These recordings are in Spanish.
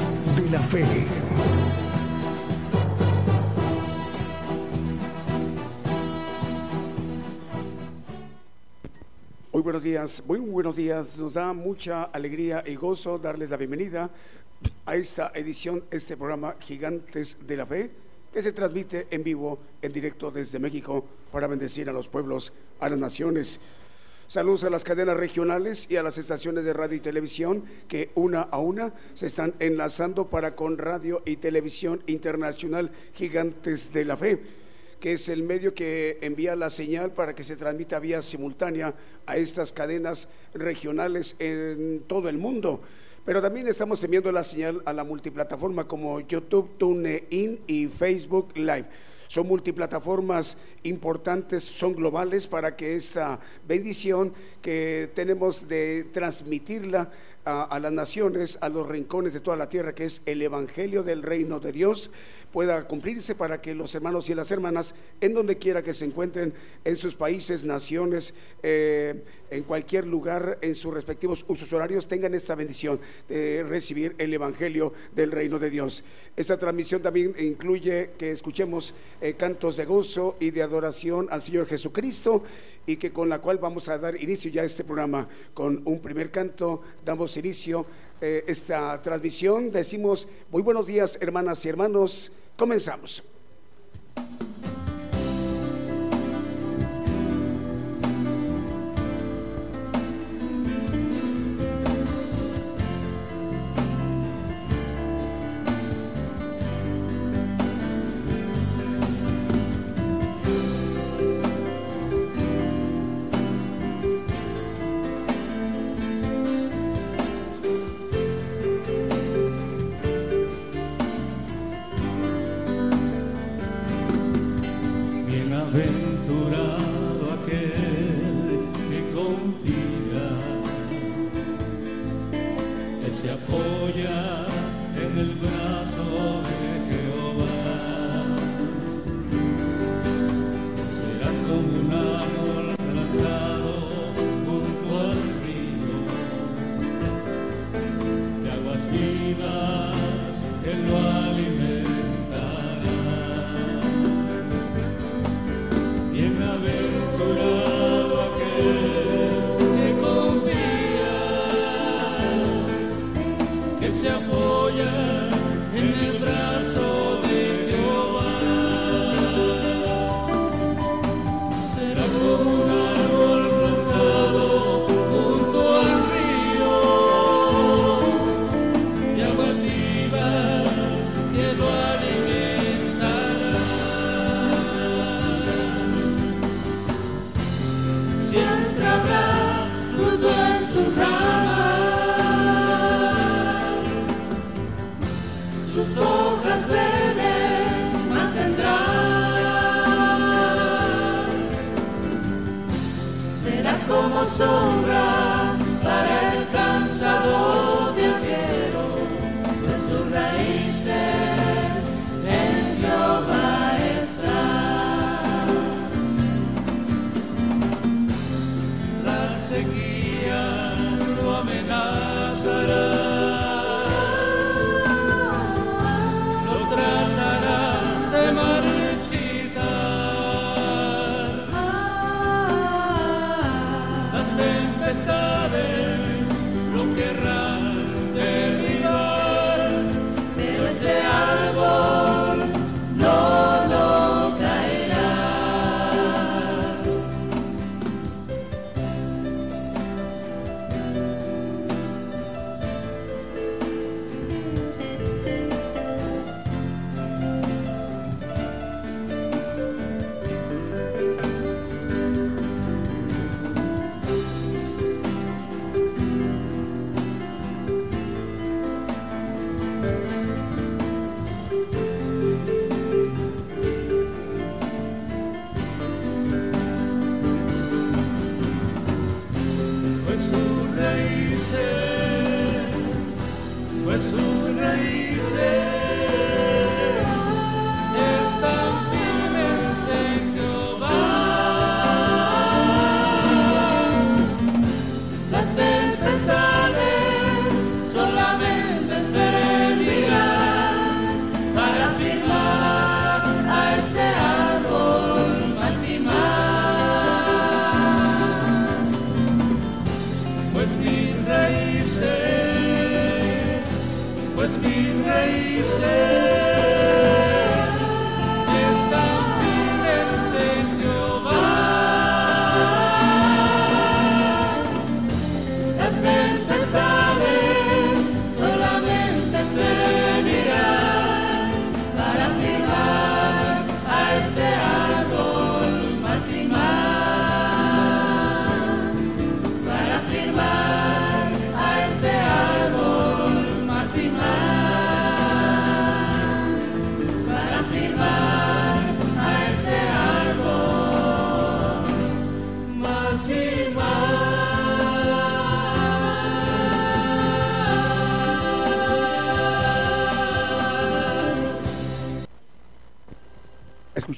De la Fe. Muy buenos días, muy buenos días. Nos da mucha alegría y gozo darles la bienvenida a esta edición, este programa Gigantes de la Fe, que se transmite en vivo, en directo desde México, para bendecir a los pueblos, a las naciones. Saludos a las cadenas regionales y a las estaciones de radio y televisión que una a una se están enlazando para con Radio y Televisión Internacional Gigantes de la Fe que es el medio que envía la señal para que se transmita vía simultánea a estas cadenas regionales en todo el mundo. Pero también estamos enviando la señal a la multiplataforma como YouTube, TuneIn y Facebook Live. Son multiplataformas importantes, son globales para que esta bendición que tenemos de transmitirla a, las naciones, a los rincones de toda la tierra, que es el Evangelio del Reino de Dios, pueda cumplirse para que los hermanos y las hermanas, en donde quiera que se encuentren, en sus países, naciones, eh, en cualquier lugar, en sus respectivos usos horarios, tengan esta bendición de recibir el Evangelio del Reino de Dios. Esta transmisión también incluye que escuchemos eh, cantos de gozo y de adoración al Señor Jesucristo y que con la cual vamos a dar inicio ya a este programa con un primer canto, damos inicio eh, esta transmisión, decimos muy buenos días hermanas y hermanos, comenzamos.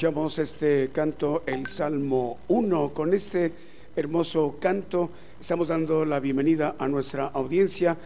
Escuchamos este canto, el Salmo 1. Con este hermoso canto estamos dando la bienvenida a nuestra audiencia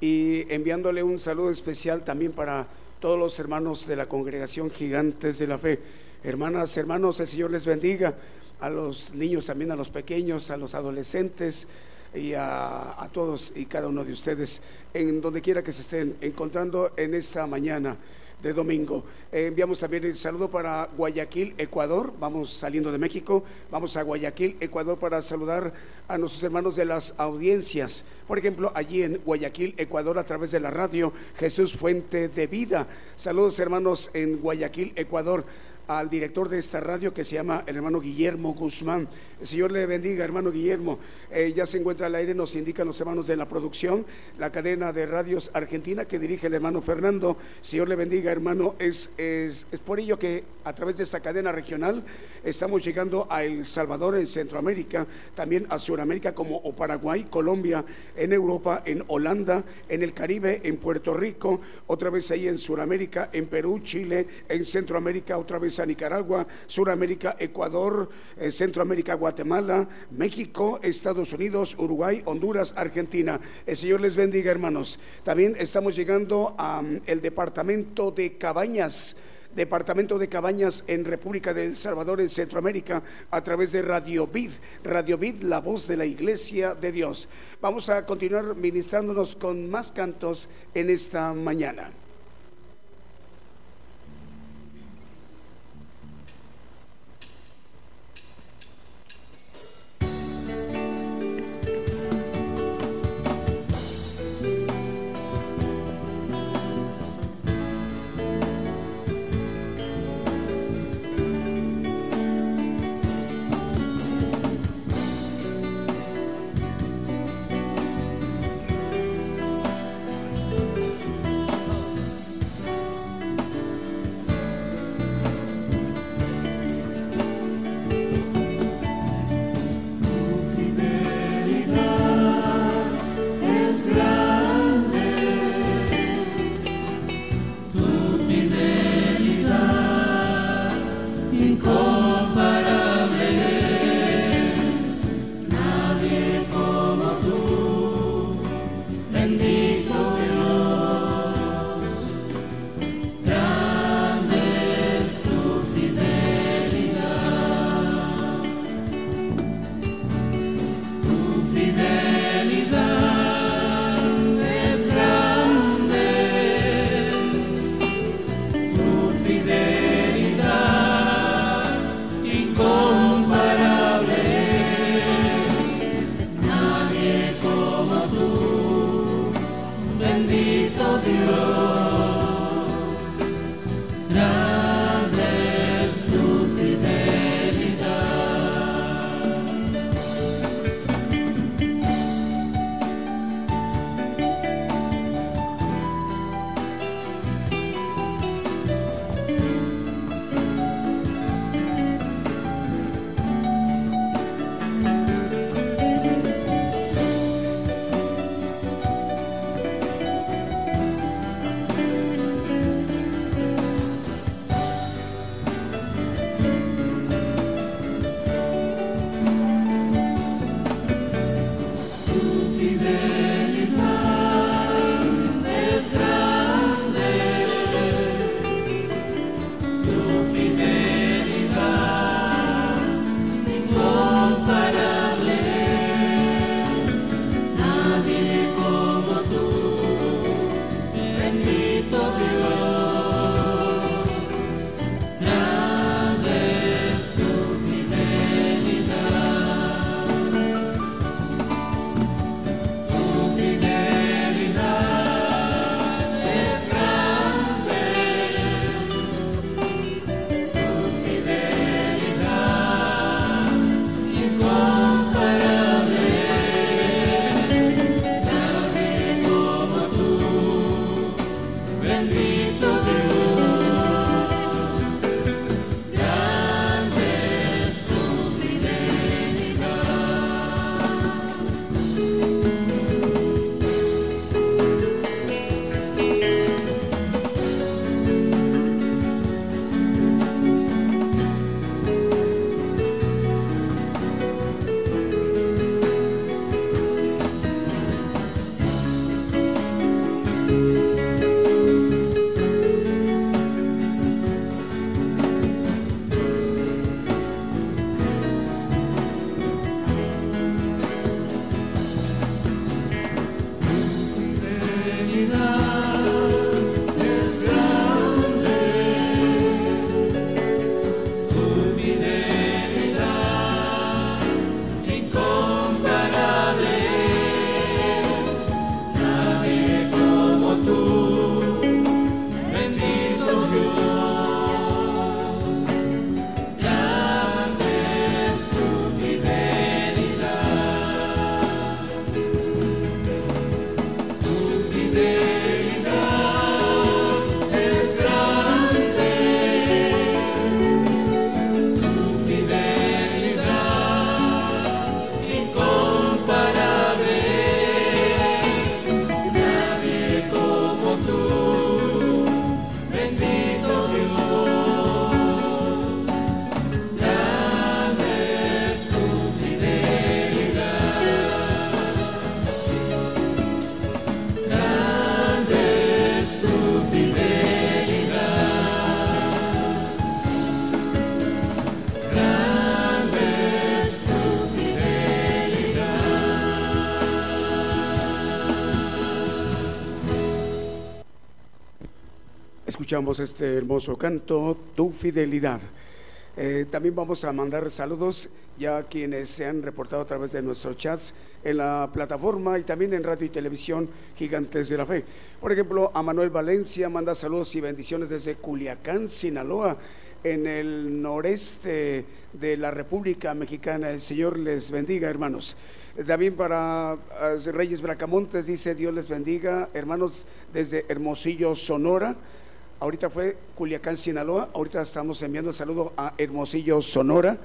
y enviándole un saludo especial también para todos los hermanos de la congregación Gigantes de la Fe. Hermanas, hermanos, el Señor les bendiga. A los niños también, a los pequeños, a los adolescentes y a, a todos y cada uno de ustedes en donde quiera que se estén encontrando en esta mañana de domingo. Eh, enviamos también el saludo para Guayaquil, Ecuador. Vamos saliendo de México, vamos a Guayaquil, Ecuador para saludar a nuestros hermanos de las audiencias. Por ejemplo, allí en Guayaquil, Ecuador, a través de la radio Jesús Fuente de Vida. Saludos hermanos en Guayaquil, Ecuador al director de esta radio que se llama el hermano Guillermo Guzmán. Señor le bendiga, hermano Guillermo. Eh, ya se encuentra al aire, nos indican los hermanos de la producción, la cadena de radios argentina que dirige el hermano Fernando. Señor le bendiga, hermano. Es, es, es por ello que a través de esta cadena regional estamos llegando a El Salvador, en Centroamérica, también a Sudamérica como Paraguay, Colombia, en Europa, en Holanda, en el Caribe, en Puerto Rico, otra vez ahí en Sudamérica, en Perú, Chile, en Centroamérica, otra vez Nicaragua, Suramérica, Ecuador, eh, Centroamérica, Guatemala, México, Estados Unidos, Uruguay, Honduras, Argentina. El Señor les bendiga, hermanos. También estamos llegando al el departamento de Cabañas. Departamento de Cabañas en República de El Salvador, en Centroamérica, a través de Radio Vid. Radio Vid, la voz de la Iglesia de Dios. Vamos a continuar ministrándonos con más cantos en esta mañana. Escuchamos este hermoso canto, Tu Fidelidad. Eh, también vamos a mandar saludos ya a quienes se han reportado a través de nuestros chats en la plataforma y también en radio y televisión Gigantes de la Fe. Por ejemplo, a Manuel Valencia manda saludos y bendiciones desde Culiacán, Sinaloa, en el noreste de la República Mexicana. El Señor les bendiga, hermanos. También para eh, Reyes Bracamontes dice Dios les bendiga, hermanos desde Hermosillo, Sonora. Ahorita fue Culiacán, Sinaloa. Ahorita estamos enviando saludo a Hermosillo, Sonora.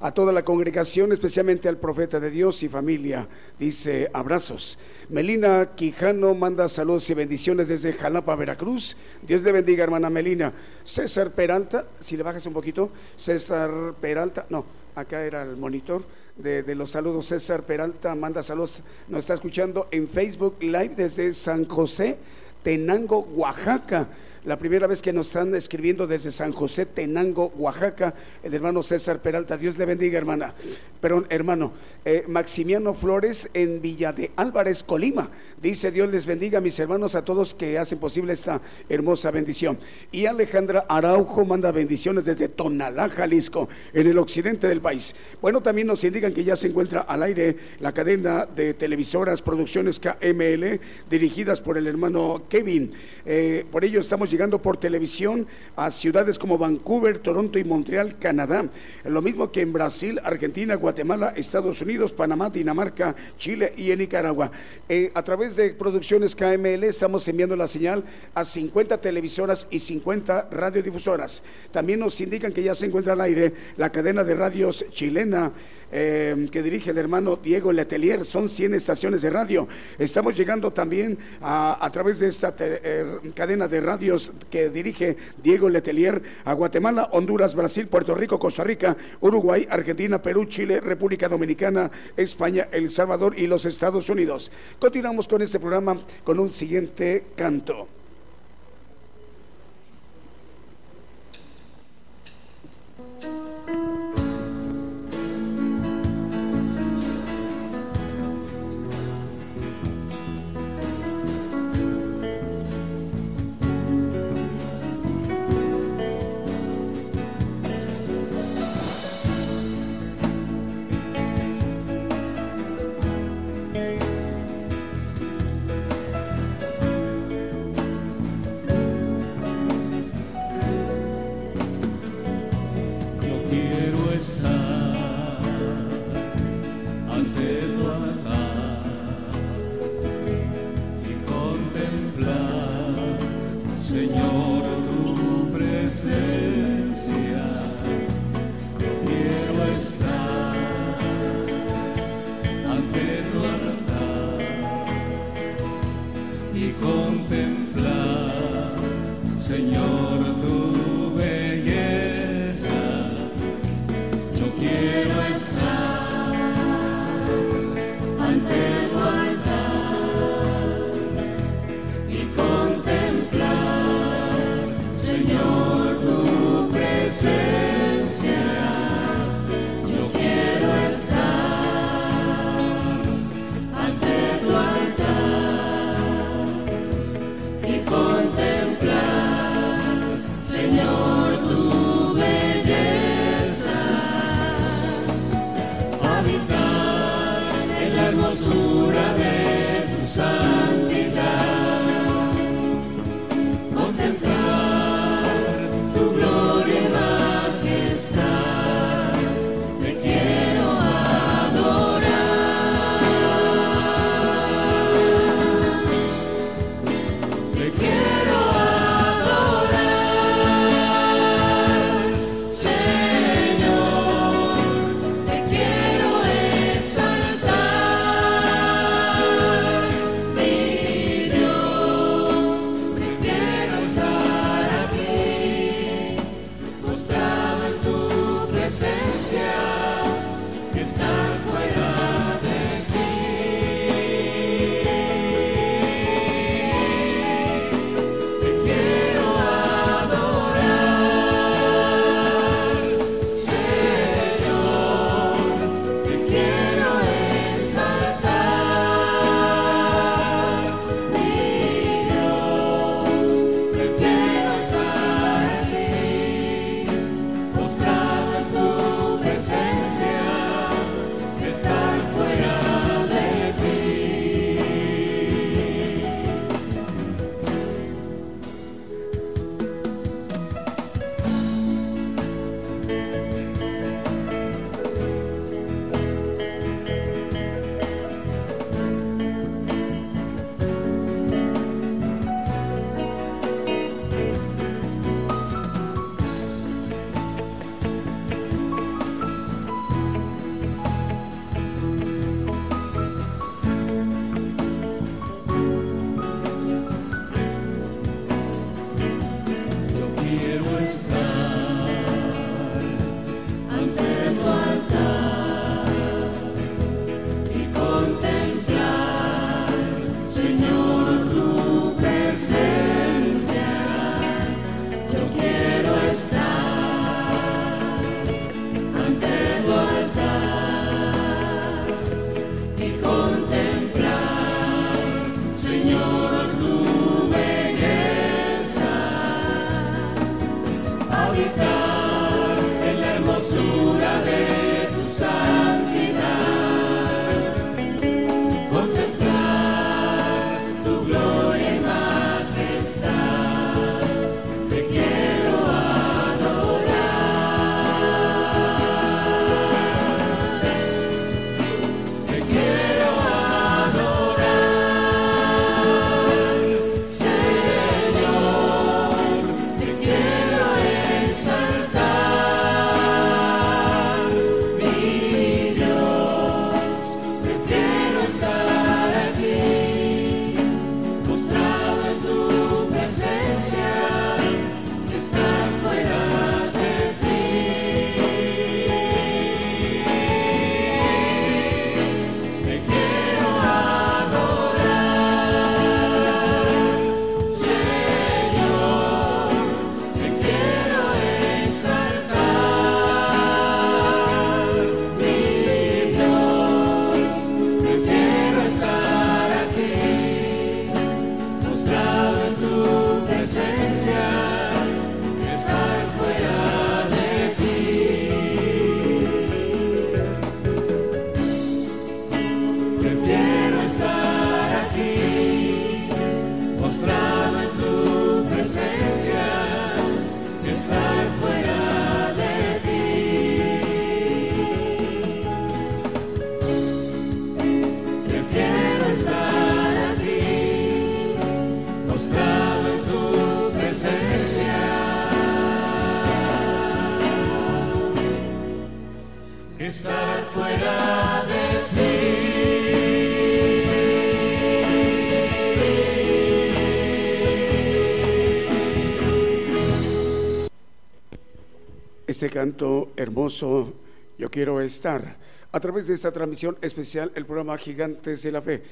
A toda la congregación, especialmente al profeta de Dios y familia, dice abrazos. Melina Quijano manda saludos y bendiciones desde Jalapa, Veracruz. Dios le bendiga, hermana Melina. César Peralta, si le bajas un poquito. César Peralta, no, acá era el monitor de, los saludos. César Peralta manda saludos, nos está escuchando en Facebook Live desde San José, Tenango, Oaxaca. La primera vez que nos están escribiendo desde San José, Tenango, Oaxaca, el hermano César Peralta. Dios le bendiga, hermana. Perdón, hermano. Eh, Maximiano Flores en Villa de Álvarez, Colima. Dice Dios les bendiga, mis hermanos, a todos que hacen posible esta hermosa bendición. Y Alejandra Araujo manda bendiciones desde Tonalá, Jalisco, en el occidente del país. Bueno, también nos indican que ya se encuentra al aire la cadena de televisoras, producciones KML, dirigidas por el hermano Kevin. Eh, por ello estamos llegando por televisión a ciudades como Vancouver, Toronto y Montreal, Canadá. Lo mismo que en Brasil, Argentina, Guatemala, Estados Unidos, Panamá, Dinamarca, Chile y en Nicaragua. Eh, a través de producciones KML estamos enviando la señal a 50 televisoras y 50 radiodifusoras. También nos indican que ya se encuentra al aire la cadena de radios chilena eh, que dirige el hermano Diego Letelier. Son 100 estaciones de radio. Estamos llegando también a, través de esta eh, cadena de radios que dirige Diego Letelier a Guatemala, Honduras, Brasil, Puerto Rico, Costa Rica, Uruguay, Argentina, Perú, Chile, República Dominicana, España, El Salvador y los Estados Unidos. Continuamos con este programa con un siguiente canto. Canto hermoso, yo quiero estar, a través de esta transmisión especial, el programa Gigantes de la Fe.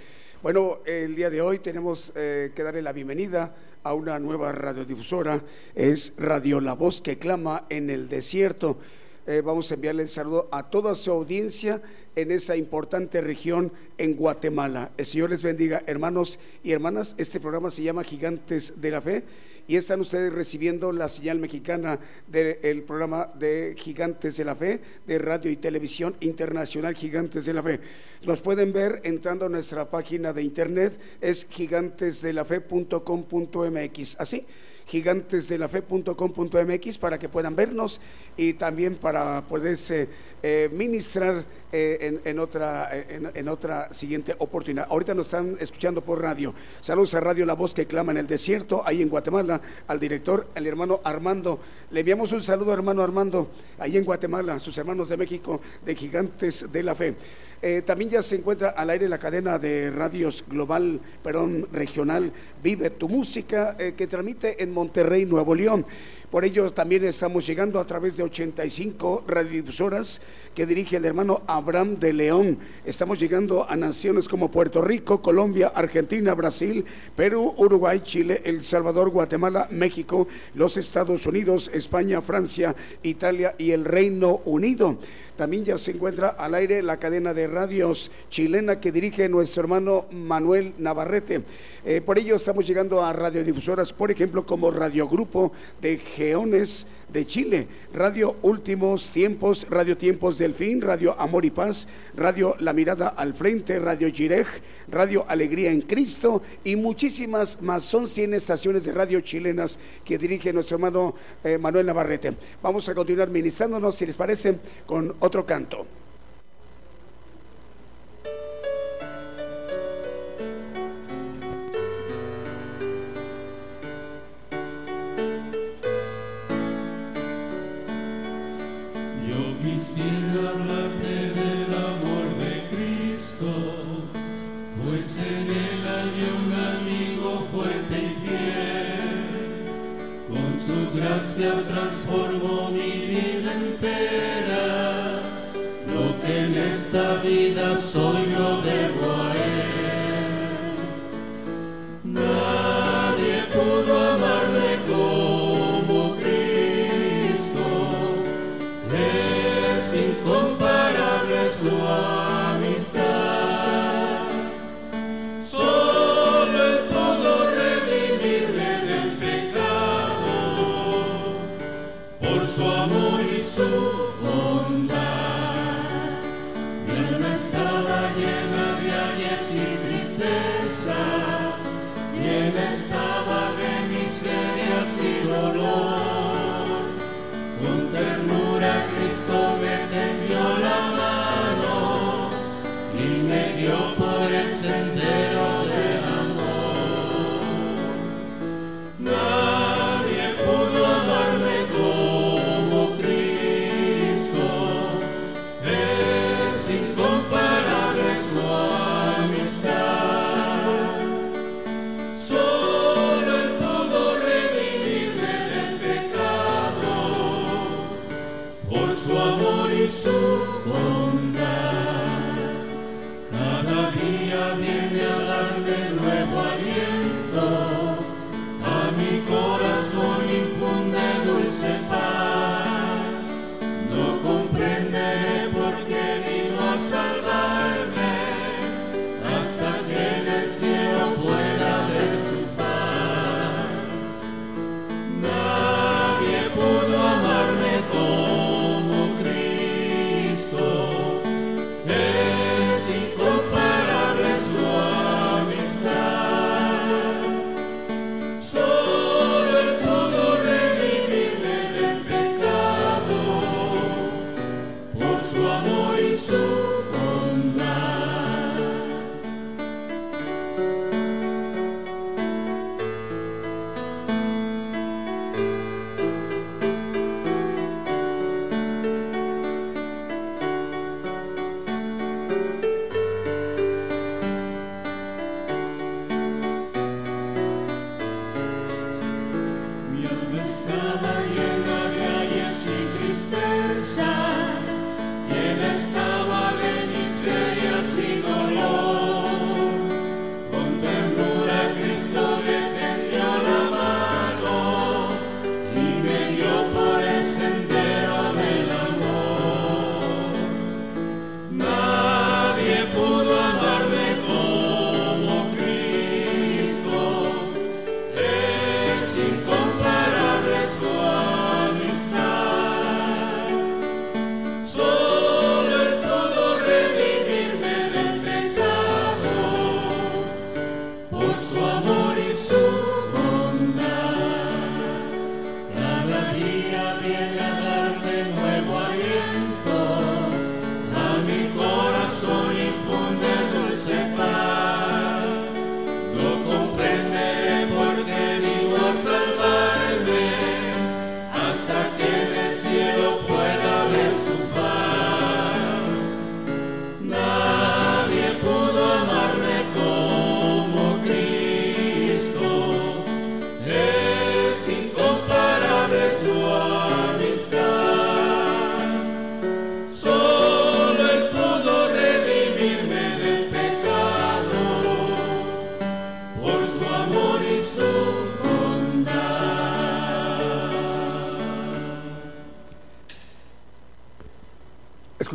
Bueno, el día de hoy tenemos eh, que darle la bienvenida a una nueva radiodifusora, es Radio La Voz que clama en el desierto. Eh, vamos a enviarle el saludo a toda su audiencia en esa importante región en Guatemala. El Señor les bendiga, hermanos y hermanas. Este programa se llama Gigantes de la Fe y están ustedes recibiendo la señal mexicana del programa de Gigantes de la Fe, de Radio y Televisión Internacional Gigantes de la Fe. Nos pueden ver entrando a nuestra página de internet, es gigantesdelafe.com.mx, así gigantesdelafe.com.mx para que puedan vernos y también para poderse eh, ministrar eh, en, otra, en, otra siguiente oportunidad. Ahorita nos están escuchando por radio. Saludos a Radio La Voz que clama en el desierto, ahí en Guatemala, al director, el hermano Armando. Le enviamos un saludo, hermano Armando, ahí en Guatemala, a sus hermanos de México, de Gigantes de la Fe. Eh, también ya se encuentra al aire la cadena de radios global, perdón, regional, Vive tu Música, eh, que transmite en Monterrey, Nuevo León. Por ello también estamos llegando a través de 85 radiodifusoras que dirige el hermano Abraham de León. Estamos llegando a naciones como Puerto Rico, Colombia, Argentina, Brasil, Perú, Uruguay, Chile, El Salvador, Guatemala, México, los Estados Unidos, España, Francia, Italia y el Reino Unido. También ya se encuentra al aire la cadena de radios chilena que dirige nuestro hermano Manuel Navarrete. Eh, por ello estamos llegando a radiodifusoras, por ejemplo, como Radio Grupo de De Chile, Radio Últimos Tiempos, Radio Tiempos del Fin, Radio Amor y Paz, Radio La Mirada al Frente, Radio Girej, Radio Alegría en Cristo y muchísimas más. Son 100 estaciones de radio chilenas que dirige nuestro hermano eh, Manuel Navarrete. Vamos a continuar ministrándonos, si les parece, con otro canto. Transformó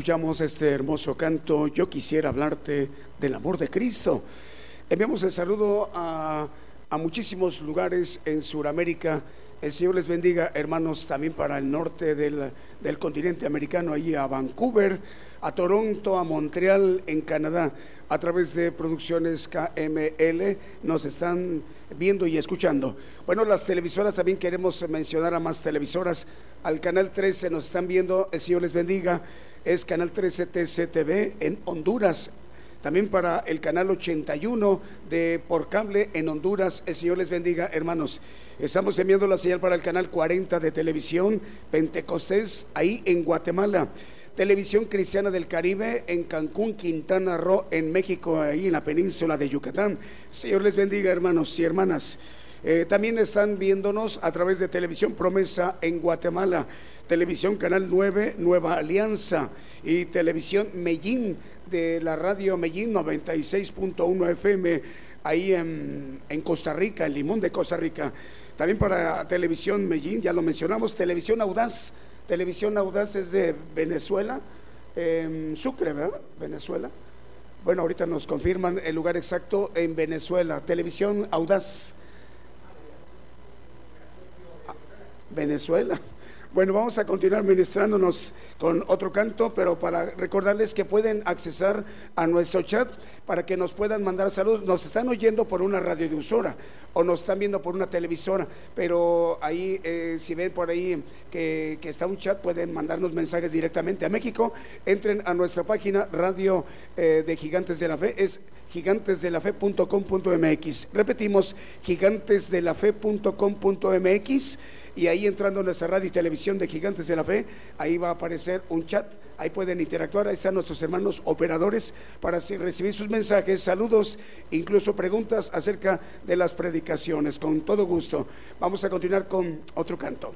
escuchamos este hermoso canto, Yo quisiera hablarte del amor de Cristo. Enviamos el saludo a, muchísimos lugares en Sudamérica. El Señor les bendiga, hermanos, también para el norte del, del continente americano, ahí a Vancouver, a Toronto, a Montreal, en Canadá, a través de producciones KML, nos están viendo y escuchando. Bueno, las televisoras también queremos mencionar a más televisoras. Al canal 13 nos están viendo, el Señor les bendiga es Canal 13 TCTV en Honduras. También para el canal 81 de Por Cable en Honduras. El Señor les bendiga, hermanos. Estamos enviando la señal para el canal 40 de televisión Pentecostés, ahí en Guatemala. Televisión Cristiana del Caribe en Cancún, Quintana Roo, en México, ahí en la península de Yucatán. Señor les bendiga, hermanos y hermanas. Eh, también están viéndonos a través de Televisión Promesa en Guatemala. Televisión Canal 9, Nueva Alianza y Televisión Medellín de la radio Medellín 96.1 FM ahí en, Costa Rica, en Limón de Costa Rica. También para Televisión Medellín, ya lo mencionamos, Televisión Audaz. Televisión Audaz es de Venezuela, Sucre, ¿verdad? Venezuela. Bueno, ahorita nos confirman el lugar exacto en Venezuela. Televisión Audaz. Venezuela. Bueno, vamos a continuar ministrándonos con otro canto, pero para recordarles que pueden accesar a nuestro chat para que nos puedan mandar saludos. Nos están oyendo por una radiodifusora o nos están viendo por una televisora, pero ahí, eh, si ven por ahí que, que, está un chat, pueden mandarnos mensajes directamente a México. Entren a nuestra página Radio eh, de Gigantes de la Fe, es gigantesdelafe.com.mx. Repetimos, gigantesdelafe.com.mx y ahí entrando en nuestra radio y televisión de Gigantes de la Fe, ahí va a aparecer un chat, ahí pueden interactuar, ahí están nuestros hermanos operadores para recibir sus mensajes, saludos, incluso preguntas acerca de las predicaciones, con todo gusto. Vamos a continuar con otro canto.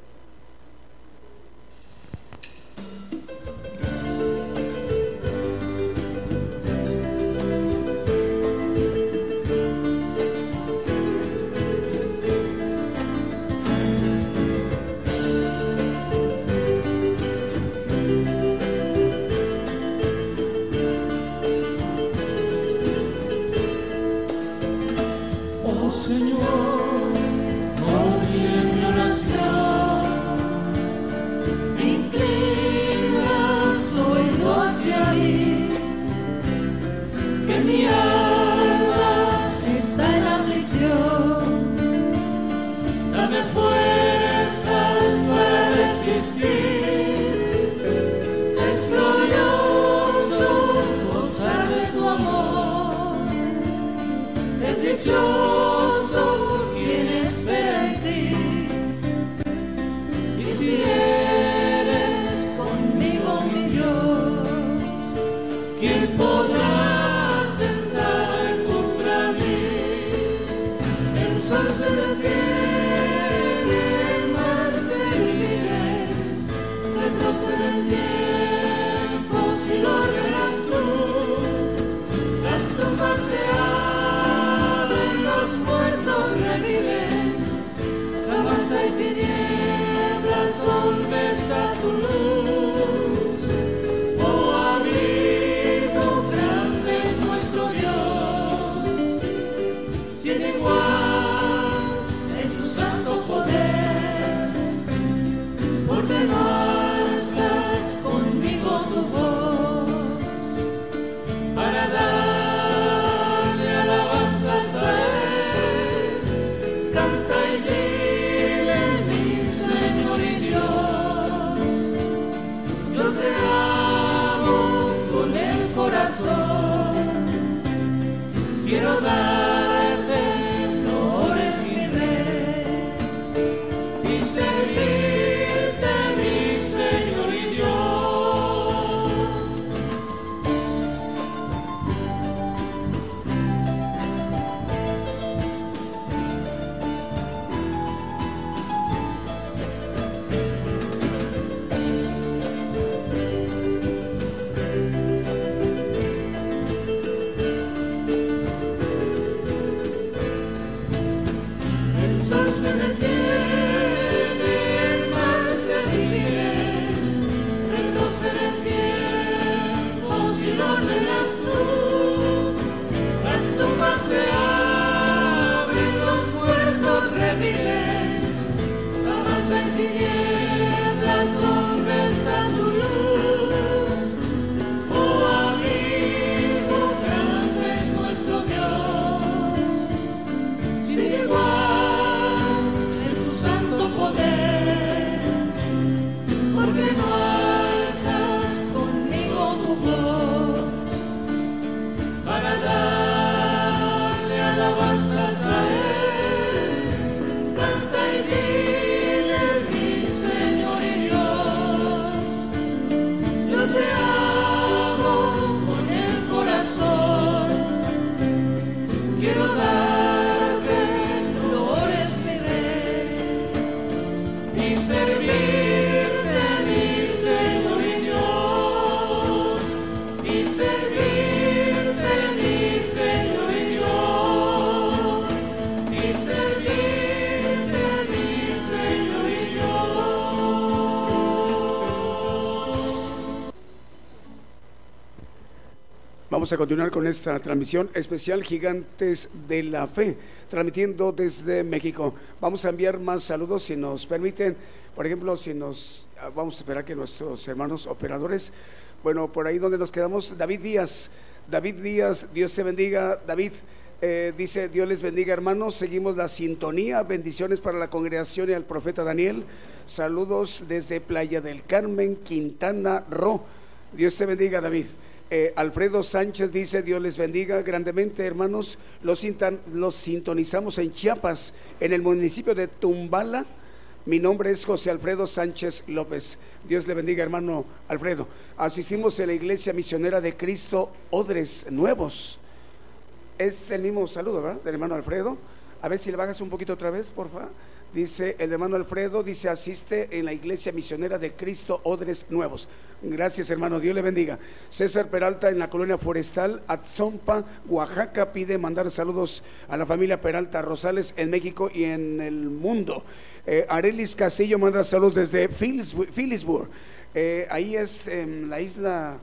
Vamos a continuar con esta transmisión especial Gigantes de la Fe, transmitiendo desde México. Vamos a enviar más saludos si nos permiten. Por ejemplo, si nos ah, vamos a esperar que nuestros hermanos operadores, bueno, por ahí donde nos quedamos, David Díaz, David Díaz, Dios te bendiga, David. Eh, dice, Dios les bendiga hermanos, seguimos la sintonía, bendiciones para la congregación y al profeta Daniel. Saludos desde Playa del Carmen, Quintana Roo. Dios te bendiga David. Eh, Alfredo Sánchez dice, Dios les bendiga grandemente, hermanos. Los, los sintonizamos en Chiapas, en el municipio de Tumbala. Mi nombre es José Alfredo Sánchez López. Dios le bendiga, hermano Alfredo. Asistimos a la iglesia misionera de Cristo Odres Nuevos. Es el mismo saludo, ¿verdad? Del hermano Alfredo. A ver si le bajas un poquito otra vez, por favor. Dice el hermano Alfredo, dice, asiste en la iglesia misionera de Cristo Odres Nuevos. Gracias hermano, Dios le bendiga. César Peralta en la colonia forestal, Atzompa, Oaxaca, pide mandar saludos a la familia Peralta Rosales en México y en el mundo. Eh, Arelis Castillo manda saludos desde Phillipsburg. Eh, ahí es en la isla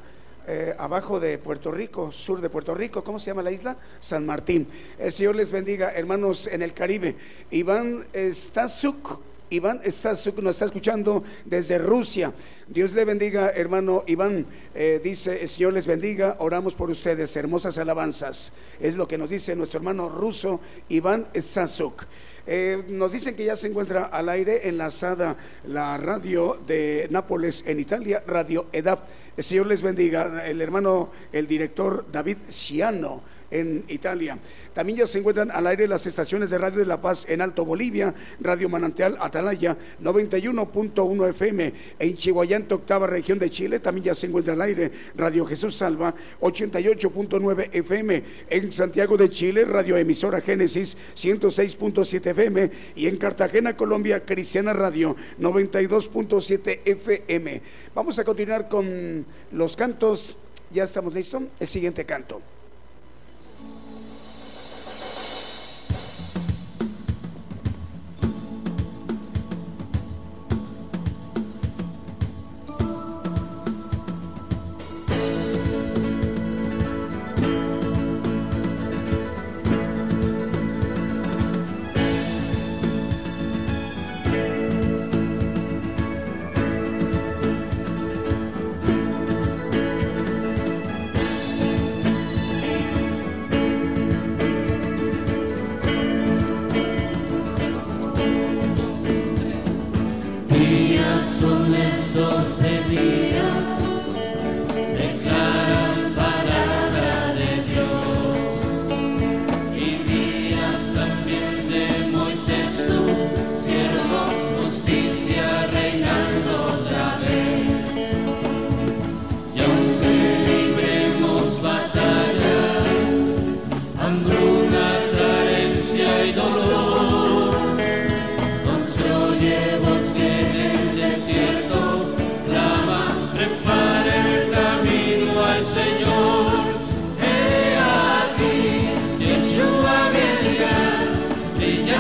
eh, abajo de Puerto Rico, sur de Puerto Rico. ¿Cómo se llama la isla? San Martín. El Señor les bendiga, hermanos en el Caribe. Iván Stasuk. Iván Stasuk nos está escuchando desde Rusia. Dios le bendiga, hermano Iván. Eh, dice, el Señor les bendiga, oramos por ustedes, hermosas alabanzas. Es lo que nos dice nuestro hermano ruso, Iván Stasuk. Eh, nos dicen que ya se encuentra al aire enlazada la radio de Nápoles en Italia, Radio EDAP. El Señor les bendiga. El hermano, el director David Ciano en Italia. También ya se encuentran al aire las estaciones de Radio de La Paz en Alto Bolivia, Radio Manantial Atalaya 91.1 FM, en Chihuayante, octava región de Chile, también ya se encuentra al aire Radio Jesús Salva 88.9 FM, en Santiago de Chile, Radio Emisora Génesis 106.7 FM y en Cartagena, Colombia, Cristiana Radio 92.7 FM. Vamos a continuar con los cantos. ¿Ya estamos listos? El siguiente canto.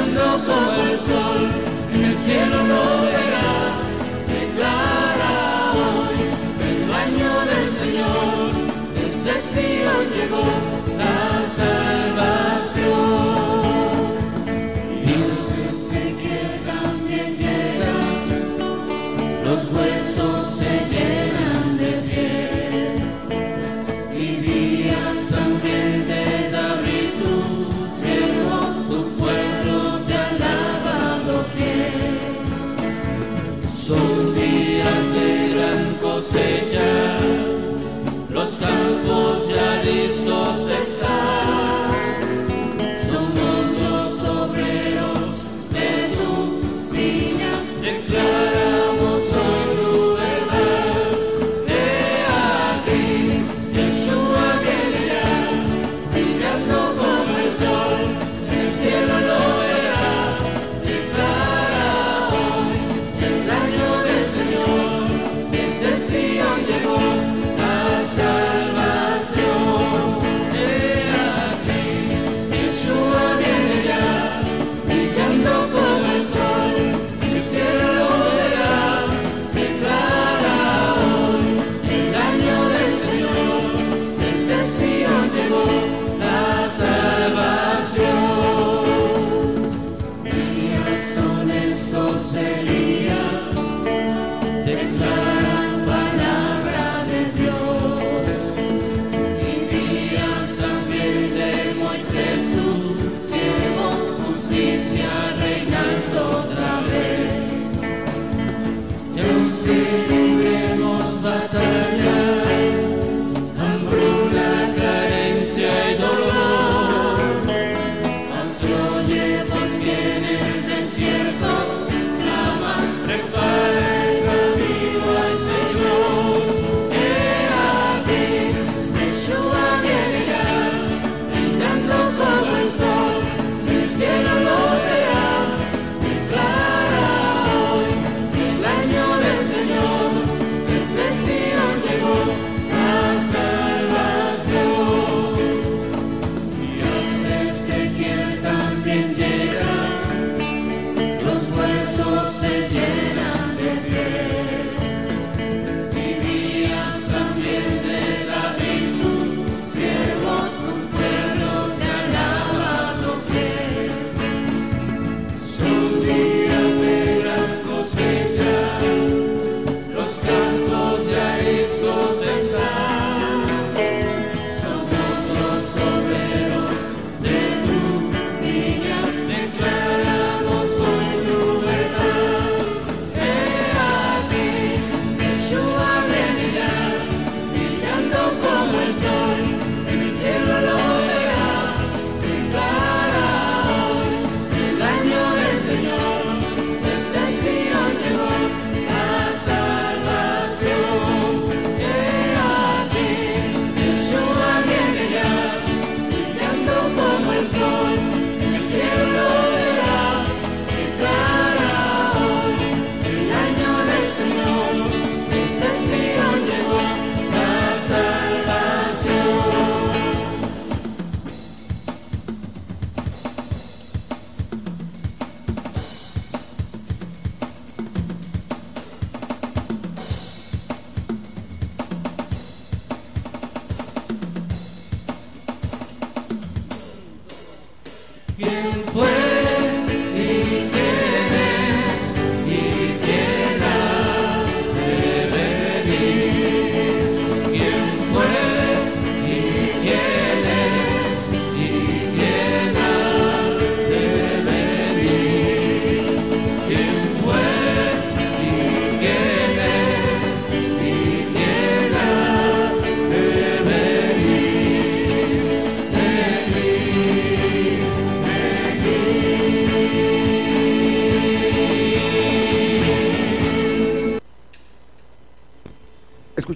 brillando como el sol, en el cielo no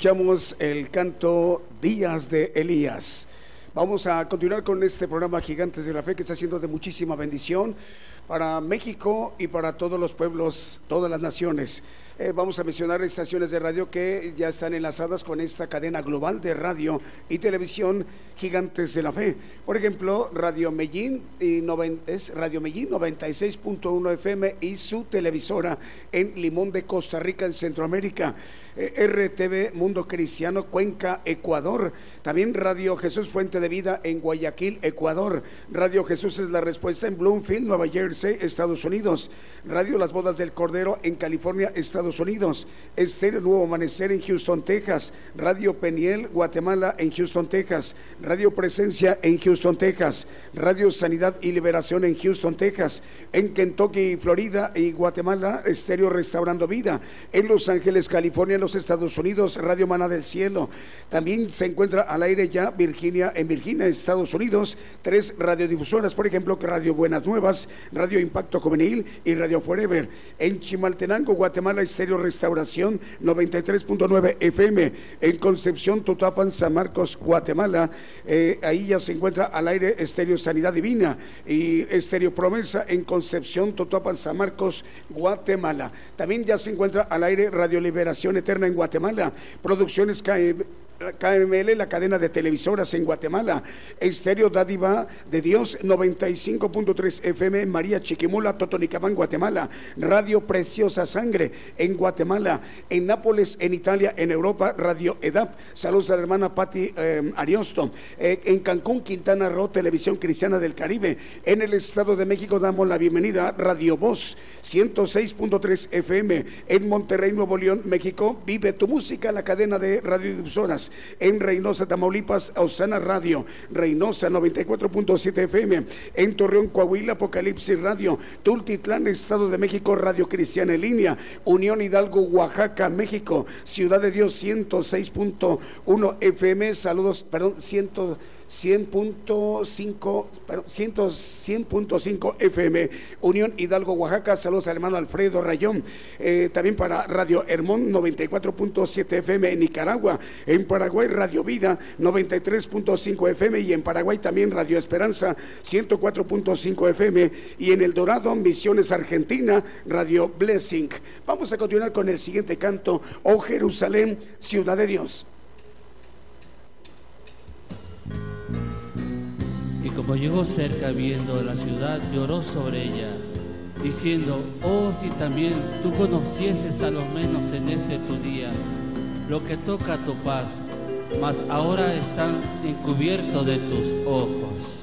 escuchamos el canto Días de Elías. Vamos a continuar con este programa Gigantes de la Fe que está siendo de muchísima bendición para México y para todos los pueblos, todas las naciones. Eh, vamos a mencionar estaciones de radio que ya están enlazadas con esta cadena global de radio y televisión gigantes de la fe. Por ejemplo, Radio Medellín, y es Radio Medellín 96.1 FM y su televisora en Limón de Costa Rica, en Centroamérica. Eh, RTV Mundo Cristiano, Cuenca, Ecuador. También Radio Jesús Fuente de Vida en Guayaquil, Ecuador. Radio Jesús es la respuesta en Bloomfield, Nueva Jersey, Estados Unidos. Radio Las Bodas del Cordero en California, Estados Unidos. Estéreo Nuevo Amanecer en Houston, Texas. Radio Peniel, Guatemala en Houston, Texas. Radio Presencia en Houston, Texas. Radio Sanidad y Liberación en Houston, Texas. En Kentucky, Florida y Guatemala, Estéreo Restaurando Vida. En Los Ángeles, California, los Estados Unidos, Radio Mana del Cielo. También se encuentra al aire ya Virginia, en Virginia, Estados Unidos, tres radiodifusoras, por ejemplo, Radio Buenas Nuevas, Radio Impacto Juvenil y Radio Forever. En Chimaltenango, Guatemala, Estéreo Restauración 93.9 FM. En Concepción, Totapan, San Marcos, Guatemala, eh, ahí ya se encuentra al aire Estéreo Sanidad Divina y Estéreo Promesa en Concepción, Totapan, San Marcos, Guatemala. También ya se encuentra al aire Radio Liberación Eterna en Guatemala, Producciones KML, la cadena de televisoras en Guatemala, Estéreo Dádiva de Dios 95.3 FM, María Chiquimula, Totonicabán, Guatemala, Radio Preciosa Sangre en Guatemala, en Nápoles, en Italia, en Europa, Radio EDAP. Saludos a la hermana Patti eh, Ariosto. Eh, en Cancún, Quintana Roo, Televisión Cristiana del Caribe. En el Estado de México damos la bienvenida a Radio Voz 106.3 FM. En Monterrey, Nuevo León, México, Vive tu música, la cadena de radiodifusoras. En Reynosa, Tamaulipas, Osana Radio, Reynosa 94.7 FM. En Torreón, Coahuila, Apocalipsis Radio. Tultitlán, Estado de México, Radio Cristiana en línea. Unión Hidalgo, Oaxaca, México. Ciudad de Dios 106.1 FM. Saludos, perdón, 100. 100.5 100.5 FM, Unión Hidalgo, Oaxaca. Saludos al hermano Alfredo Rayón. Eh, también para Radio Hermón 94.7 FM en Nicaragua. En Paraguay, Radio Vida 93.5 FM. Y en Paraguay también Radio Esperanza 104.5 FM. Y en El Dorado, Misiones Argentina, Radio Blessing. Vamos a continuar con el siguiente canto, Oh Jerusalén, Ciudad de Dios. Como llegó cerca viendo la ciudad, lloró sobre ella, diciendo, oh si también tú conocieses a lo menos en este tu día lo que toca a tu paz, mas ahora están encubiertos de tus ojos.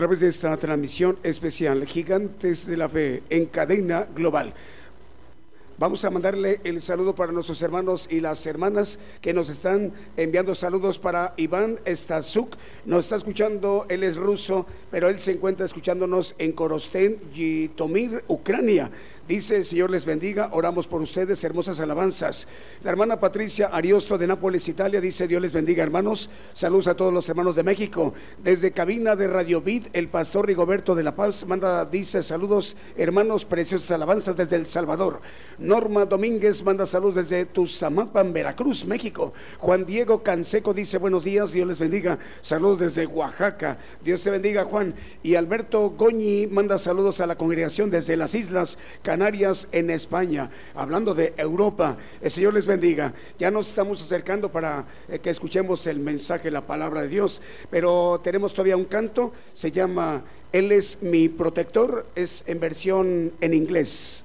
Través de esta transmisión especial Gigantes de la Fe en cadena global. Vamos a mandarle el saludo para nuestros hermanos y las hermanas que nos están enviando saludos para Iván Stasuk. Nos está escuchando, él es ruso, pero él se encuentra escuchándonos en Korostén, Yitomir, Ucrania. Dice, el Señor les bendiga, oramos por ustedes, hermosas alabanzas. La hermana Patricia Ariosto de Nápoles, Italia, dice, Dios les bendiga, hermanos. Saludos a todos los hermanos de México. Desde cabina de Radio Vid, el pastor Rigoberto de la Paz manda, dice, saludos, hermanos, preciosas alabanzas desde El Salvador. Norma Domínguez manda saludos desde Tuzamapan, Veracruz, México. Juan Diego Canseco dice, buenos días, Dios les bendiga. Saludos desde Oaxaca. Dios te bendiga, Juan. Y Alberto Goñi manda saludos a la congregación desde las Islas Canarias en España, hablando de Europa. El Señor les bendiga. Ya nos estamos acercando para eh, que escuchemos el mensaje, la palabra de Dios, pero tenemos todavía un canto, se llama Él es mi protector, es en versión en inglés.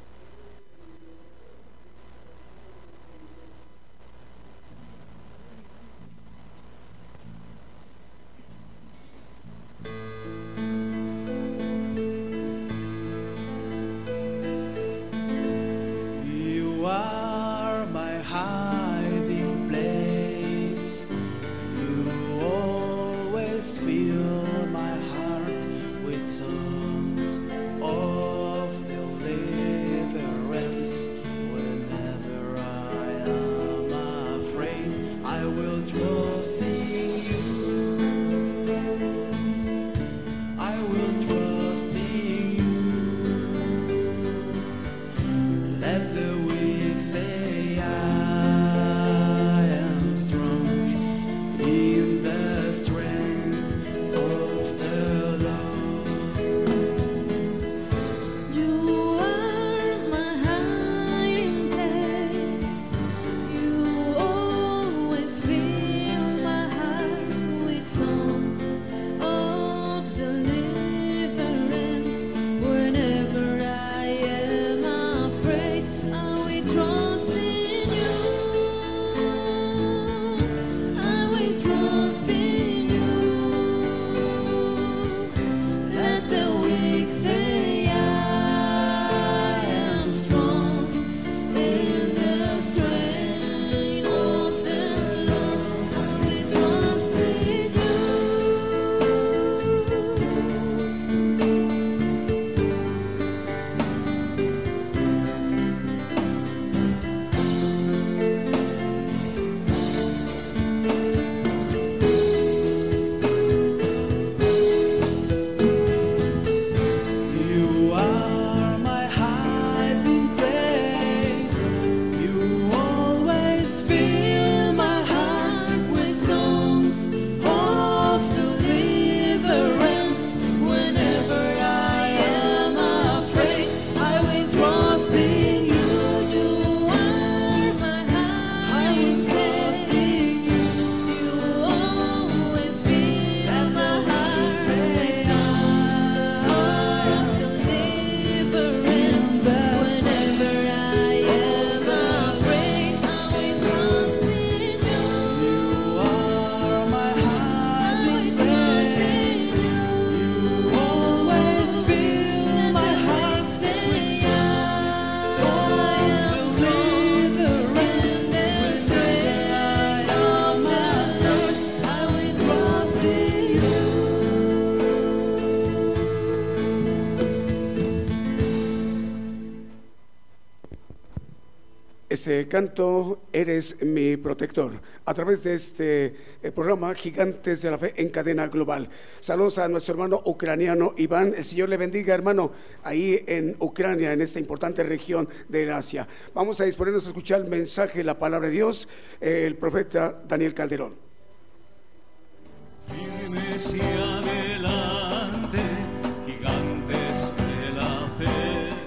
Este canto Eres mi protector a través de este eh, programa Gigantes de la Fe en cadena global. Saludos a nuestro hermano ucraniano Iván. El Señor le bendiga, hermano, ahí en Ucrania, en esta importante región de Asia. Vamos a disponernos a escuchar el mensaje, la palabra de Dios, eh, el profeta Daniel Calderón.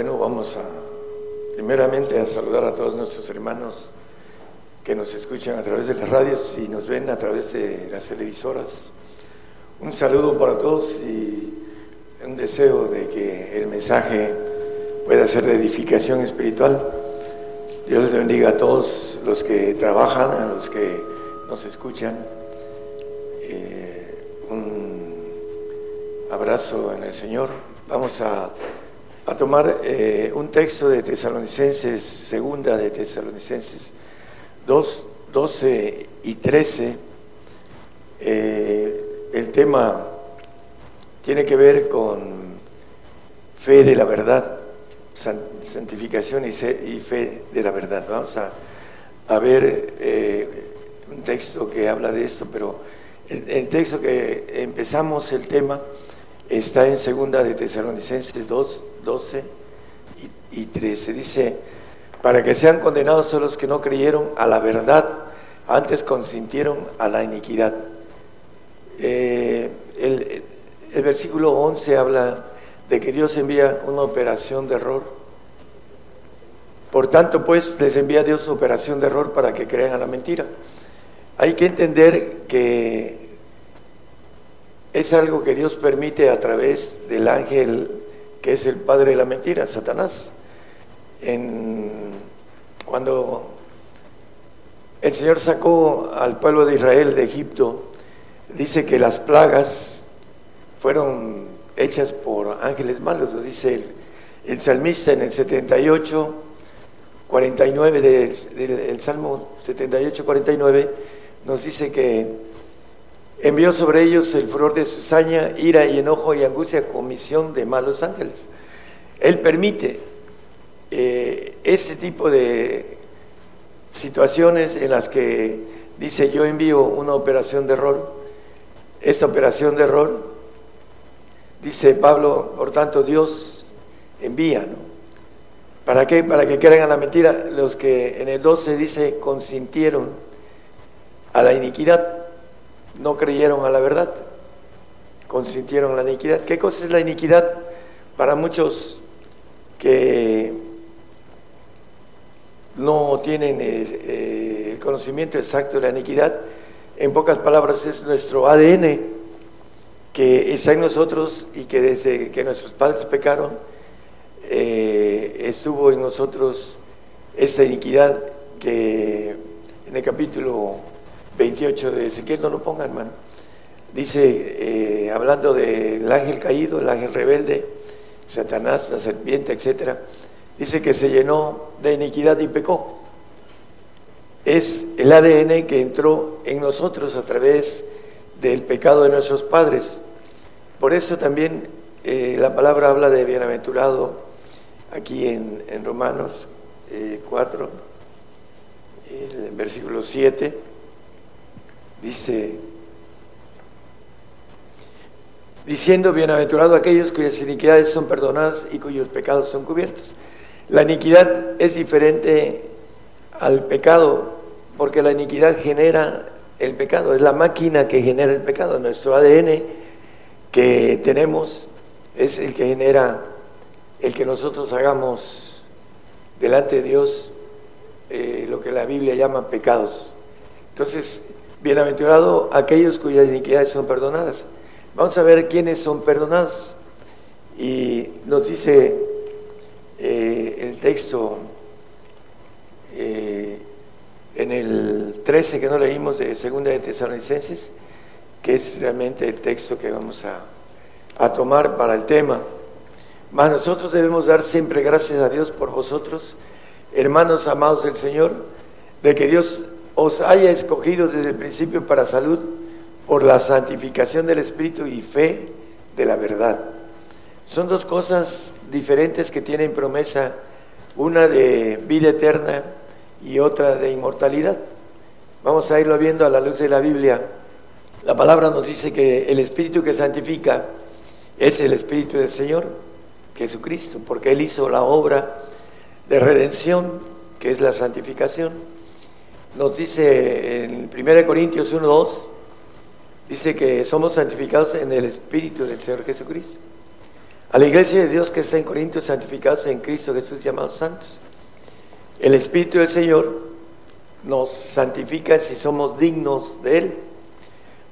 Bueno, vamos a primeramente a saludar a todos nuestros hermanos que nos escuchan a través de las radios y nos ven a través de las televisoras. Un saludo para todos y un deseo de que el mensaje pueda ser de edificación espiritual. Dios les bendiga a todos los que trabajan, a los que nos escuchan. Eh, un abrazo en el Señor. Vamos a a tomar eh, un texto de Tesalonicenses, segunda de Tesalonicenses 2, 12 y 13. Eh, el tema tiene que ver con fe de la verdad, santificación y, fe de la verdad. Vamos a, ver eh, un texto que habla de esto, pero el, texto que empezamos el tema está en segunda de Tesalonicenses 2, 12 y, 13. Dice, para que sean condenados son los que no creyeron a la verdad, antes consintieron a la iniquidad. Eh, el, versículo 11 habla de que Dios envía una operación de error. Por tanto, pues les envía Dios operación de error para que crean a la mentira. Hay que entender que es algo que Dios permite a través del ángel que es el padre de la mentira, Satanás. cuando el Señor sacó al pueblo de Israel de Egipto, dice que las plagas fueron hechas por ángeles malos, lo dice el, salmista en el 78, 49 del, Salmo 78, 49, nos dice que Envió sobre ellos el furor de su saña, ira y enojo y angustia, comisión de malos ángeles. Él permite eh, este tipo de situaciones en las que dice yo envío una operación de error. Esta operación de error, dice Pablo, por tanto Dios envía, ¿no? ¿Para qué? Para que crean a la mentira los que en el 12 dice consintieron a la iniquidad no creyeron a la verdad, consintieron la iniquidad. ¿Qué cosa es la iniquidad? Para muchos que no tienen eh, eh, el conocimiento exacto de la iniquidad, en pocas palabras es nuestro ADN que está en nosotros y que desde que nuestros padres pecaron, eh, estuvo en nosotros esta iniquidad que en el capítulo 28 de Ezequiel, no lo pongan, hermano. Dice, eh, hablando del ángel caído, el ángel rebelde, Satanás, la serpiente, etc., dice que se llenó de iniquidad y pecó. Es el ADN que entró en nosotros a través del pecado de nuestros padres. Por eso también eh, la palabra habla de bienaventurado aquí en, Romanos 4, eh, el versículo 7 dice, diciendo, bienaventurado aquellos cuyas iniquidades son perdonadas y cuyos pecados son cubiertos. La iniquidad es diferente al pecado porque la iniquidad genera el pecado, es la máquina que genera el pecado. Nuestro ADN que tenemos es el que genera el que nosotros hagamos delante de Dios eh, lo que la Biblia llama pecados. Entonces, Bienaventurado aquellos cuyas iniquidades son perdonadas. Vamos a ver quiénes son perdonados. Y nos dice eh, el texto eh, en el 13 que no leímos de Segunda de Tesalonicenses, que es realmente el texto que vamos a, a tomar para el tema. Mas nosotros debemos dar siempre gracias a Dios por vosotros, hermanos amados del Señor, de que Dios os haya escogido desde el principio para salud por la santificación del Espíritu y fe de la verdad. Son dos cosas diferentes que tienen promesa, una de vida eterna y otra de inmortalidad. Vamos a irlo viendo a la luz de la Biblia. La palabra nos dice que el Espíritu que santifica es el Espíritu del Señor Jesucristo, porque Él hizo la obra de redención, que es la santificación. Nos dice en 1 Corintios 1.2, dice que somos santificados en el Espíritu del Señor Jesucristo. A la iglesia de Dios que está en Corintios, santificados en Cristo Jesús, llamados santos. El Espíritu del Señor nos santifica si somos dignos de Él,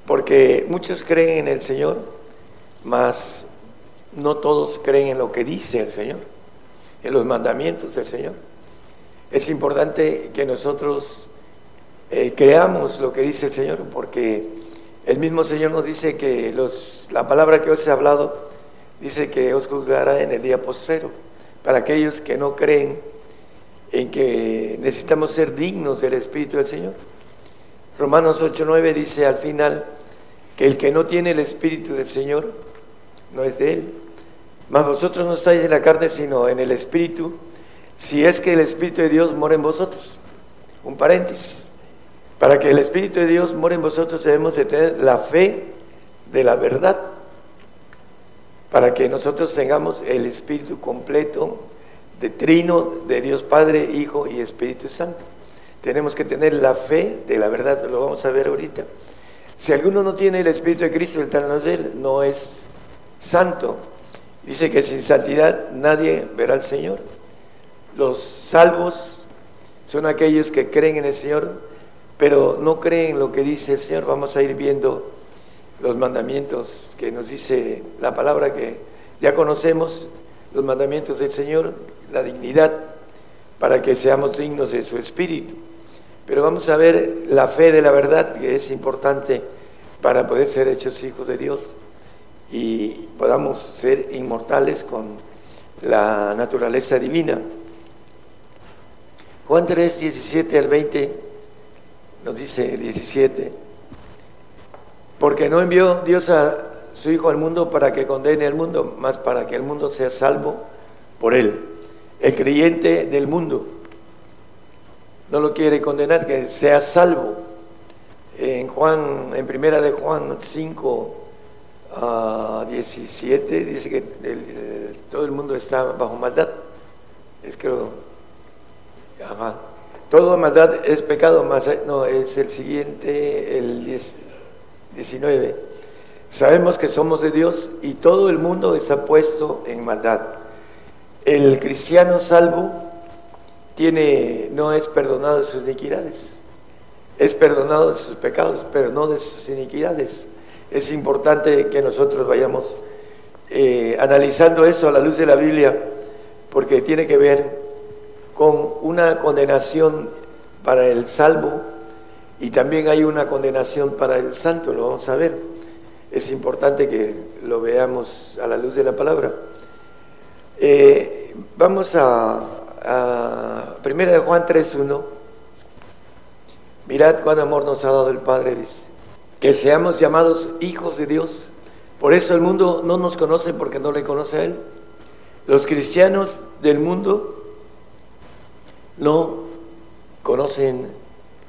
porque muchos creen en el Señor, mas no todos creen en lo que dice el Señor, en los mandamientos del Señor. Es importante que nosotros eh, creamos lo que dice el Señor, porque el mismo Señor nos dice que los, la palabra que os he hablado dice que os juzgará en el día postrero, para aquellos que no creen en que necesitamos ser dignos del Espíritu del Señor. Romanos 8:9 dice al final que el que no tiene el Espíritu del Señor no es de él. Mas vosotros no estáis en la carne, sino en el Espíritu, si es que el Espíritu de Dios mora en vosotros. Un paréntesis. Para que el Espíritu de Dios mora en vosotros debemos de tener la fe de la verdad. Para que nosotros tengamos el Espíritu completo de trino de Dios Padre, Hijo y Espíritu Santo. Tenemos que tener la fe de la verdad, lo vamos a ver ahorita. Si alguno no tiene el Espíritu de Cristo, el tal no es él, no es santo. Dice que sin santidad nadie verá al Señor. Los salvos son aquellos que creen en el Señor, pero no creen lo que dice el Señor. Vamos a ir viendo los mandamientos que nos dice la palabra que ya conocemos, los mandamientos del Señor, la dignidad, para que seamos dignos de su Espíritu. Pero vamos a ver la fe de la verdad, que es importante para poder ser hechos hijos de Dios y podamos ser inmortales con la naturaleza divina. Juan 3, 17 al 20 nos dice 17, porque no envió Dios a su Hijo al mundo para que condene al mundo, más para que el mundo sea salvo por él. El creyente del mundo no lo quiere condenar, que sea salvo. En Juan, en primera de Juan 5, 17 dice que todo el mundo está bajo maldad. Es creo, ajá. Toda maldad es pecado, más no, es el siguiente, el 19. Sabemos que somos de Dios y todo el mundo está puesto en maldad. El cristiano salvo tiene, no es perdonado de sus iniquidades, es perdonado de sus pecados, pero no de sus iniquidades es importante que nosotros vayamos eh, analizando eso a la luz de la Biblia, porque tiene que ver con una condenación para el salvo y también hay una condenación para el santo, lo vamos a ver. Es importante que lo veamos a la luz de la palabra. Eh, vamos a, a 1 de Juan 3.1. Mirad cuán amor nos ha dado el Padre, dice que seamos llamados hijos de Dios. Por eso el mundo no nos conoce porque no le conoce a Él. Los cristianos del mundo no conocen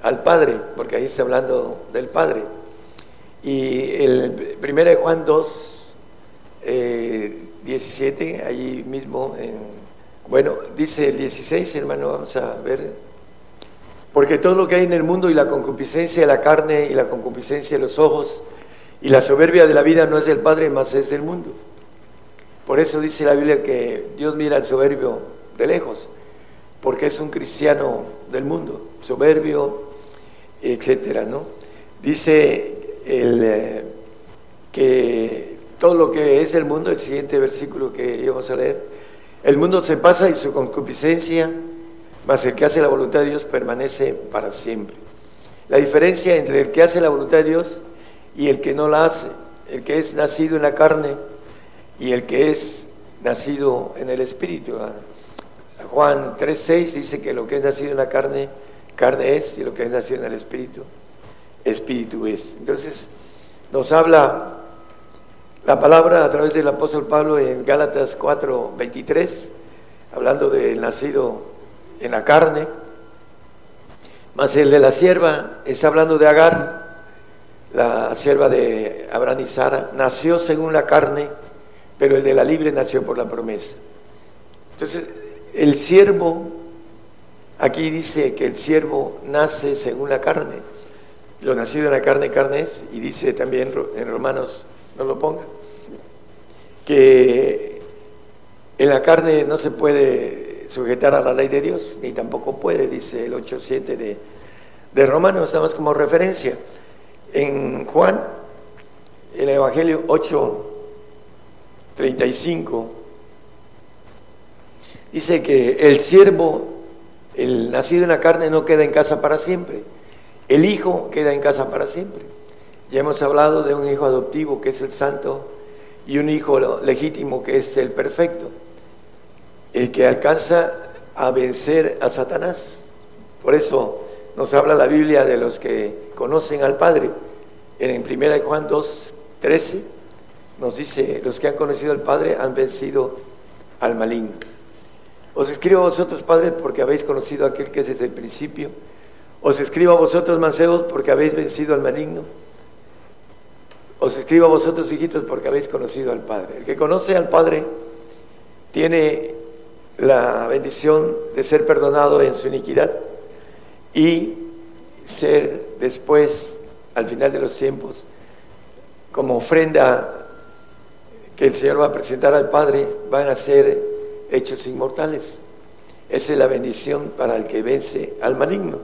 al Padre, porque ahí está hablando del Padre. Y el 1 Juan 2, 17, eh, allí mismo, en, bueno, dice el 16, hermano, vamos a ver porque todo lo que hay en el mundo y la concupiscencia de la carne y la concupiscencia de los ojos y la soberbia de la vida no es del Padre, más es del mundo. Por eso dice la Biblia que Dios mira al soberbio de lejos, porque es un cristiano del mundo, soberbio, etcétera, ¿no? Dice el, eh, que todo lo que es el mundo, el siguiente versículo que íbamos a leer, el mundo se pasa y su concupiscencia, mas el que hace la voluntad de Dios permanece para siempre. La diferencia entre el que hace la voluntad de Dios y el que no la hace, el que es nacido en la carne y el que es nacido en el Espíritu. Juan 3.6 dice que lo que es nacido en la carne, carne es, y lo que es nacido en el Espíritu, Espíritu es. Entonces nos habla la palabra a través del apóstol Pablo en Gálatas 4.23, hablando del nacido en la carne, más el de la sierva está hablando de Agar, la sierva de Abraham y Sara, nació según la carne, pero el de la libre nació por la promesa. Entonces, el siervo, aquí dice que el siervo nace según la carne. Lo nacido en la carne, carne es, y dice también en Romanos, no lo ponga, que en la carne no se puede sujetar a la ley de Dios, ni tampoco puede, dice el 8.7 de, de Romanos, nada más como referencia. En Juan, el Evangelio 8.35, dice que el siervo, el nacido en la carne, no queda en casa para siempre. El hijo queda en casa para siempre. Ya hemos hablado de un hijo adoptivo que es el santo y un hijo legítimo que es el perfecto, el que alcanza a vencer a Satanás. Por eso nos habla la Biblia de los que conocen al Padre. En 1 Juan 2, 13 nos dice, los que han conocido al Padre han vencido al maligno. Os escribo a vosotros, padres, porque habéis conocido a aquel que es desde el principio. Os escribo a vosotros, mancebos, porque habéis vencido al maligno. Os escribo a vosotros, hijitos, porque habéis conocido al Padre. El que conoce al Padre tiene la bendición de ser perdonado en su iniquidad y ser después, al final de los tiempos, como ofrenda que el Señor va a presentar al Padre, van a ser hechos inmortales. Esa es la bendición para el que vence al maligno.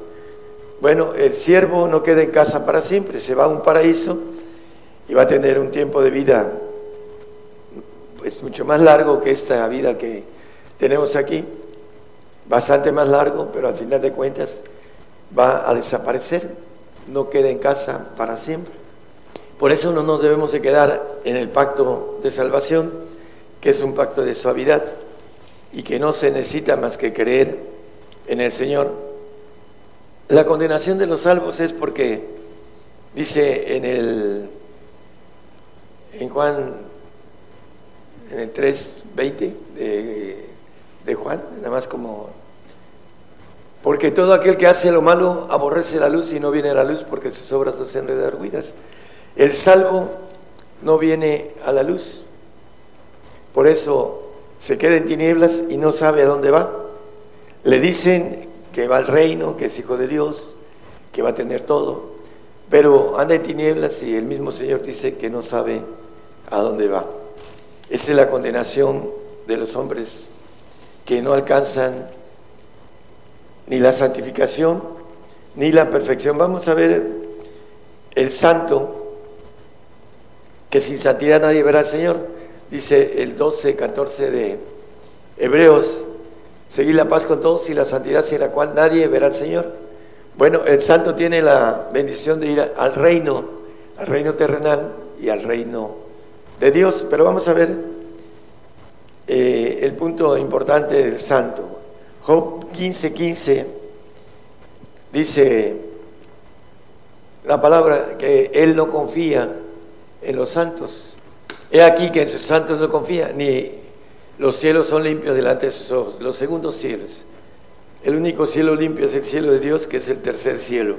Bueno, el siervo no queda en casa para siempre, se va a un paraíso y va a tener un tiempo de vida pues mucho más largo que esta vida que tenemos aquí, bastante más largo, pero al final de cuentas va a desaparecer, no queda en casa para siempre. Por eso no nos debemos de quedar en el pacto de salvación, que es un pacto de suavidad y que no se necesita más que creer en el Señor. La condenación de los salvos es porque dice en el en Juan en el 3:20 de, de Juan, nada más como porque todo aquel que hace lo malo aborrece la luz y no viene a la luz porque sus obras no sean redarguidas. El salvo no viene a la luz. Por eso se queda en tinieblas y no sabe a dónde va. Le dicen que va al reino, que es hijo de Dios, que va a tener todo, pero anda en tinieblas y el mismo Señor dice que no sabe a dónde va. Esa es la condenación de los hombres que no alcanzan ni la santificación, ni la perfección. Vamos a ver el santo, que sin santidad nadie verá al Señor. Dice el 12, 14 de Hebreos, seguir la paz con todos y la santidad sin la cual nadie verá al Señor. Bueno, el santo tiene la bendición de ir al reino, al reino terrenal y al reino de Dios. Pero vamos a ver eh, el punto importante del santo. Job 15:15 15, dice la palabra que él no confía en los santos. He aquí que en sus santos no confía, ni los cielos son limpios delante de sus ojos, los segundos cielos. El único cielo limpio es el cielo de Dios, que es el tercer cielo.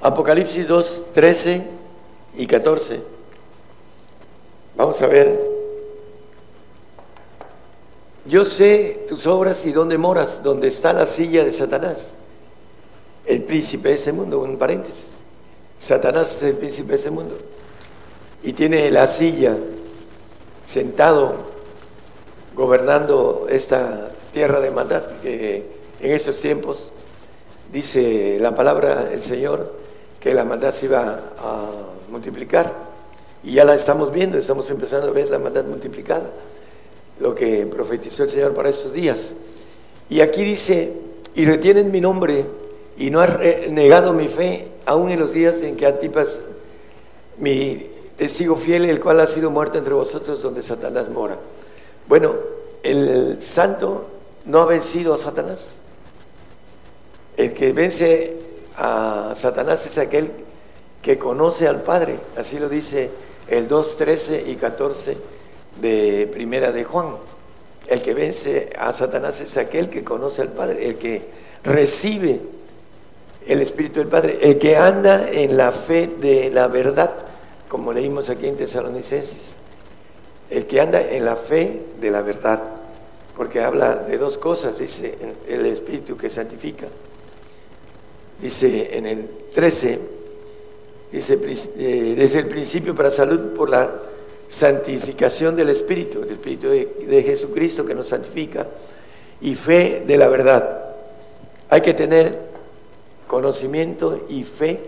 Apocalipsis 2, 13 y 14. Vamos a ver yo sé tus obras y dónde moras, donde está la silla de Satanás, el príncipe de ese mundo, un paréntesis. Satanás es el príncipe de ese mundo. Y tiene la silla sentado gobernando esta tierra de maldad, que en esos tiempos dice la palabra el Señor que la maldad se iba a multiplicar. Y ya la estamos viendo, estamos empezando a ver la maldad multiplicada, lo que profetizó el Señor para estos días. Y aquí dice, y retienen mi nombre y no has negado mi fe, aún en los días en que Antipas, mi testigo fiel, el cual ha sido muerto entre vosotros donde Satanás mora. Bueno, el santo no ha vencido a Satanás. El que vence a Satanás es aquel que conoce al Padre, así lo dice el 2, 13 y 14 de Primera de Juan. El que vence a Satanás es aquel que conoce al Padre, el que recibe el Espíritu del Padre, el que anda en la fe de la verdad, como leímos aquí en Tesalonicenses. El que anda en la fe de la verdad, porque habla de dos cosas, dice el Espíritu que santifica. Dice en el 13, dice, eh, desde el principio para salud por la santificación del Espíritu, el Espíritu de, Jesucristo que nos santifica, y fe de la verdad. Hay que tener conocimiento y fe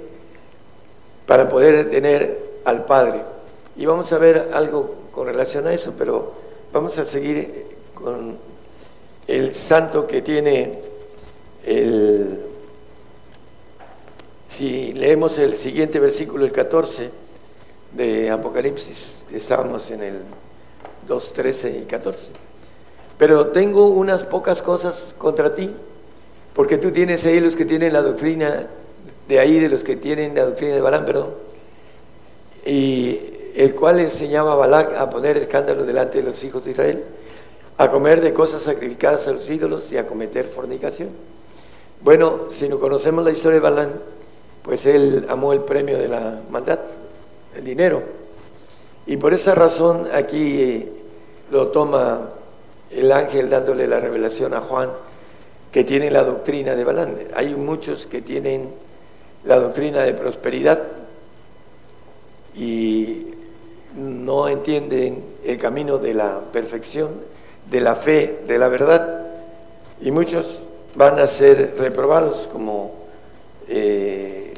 para poder tener al Padre. Y vamos a ver algo con relación a eso, pero vamos a seguir con el santo que tiene el si leemos el siguiente versículo, el 14 de Apocalipsis, estábamos en el 2, 13 y 14. Pero tengo unas pocas cosas contra ti, porque tú tienes ahí los que tienen la doctrina de ahí, de los que tienen la doctrina de Balán, perdón, y el cual enseñaba a Balac a poner escándalo delante de los hijos de Israel, a comer de cosas sacrificadas a los ídolos y a cometer fornicación. Bueno, si no conocemos la historia de Balán, pues él amó el premio de la maldad, el dinero. Y por esa razón aquí eh, lo toma el ángel dándole la revelación a Juan, que tiene la doctrina de Balán. Hay muchos que tienen la doctrina de prosperidad y no entienden el camino de la perfección, de la fe, de la verdad. Y muchos van a ser reprobados como eh,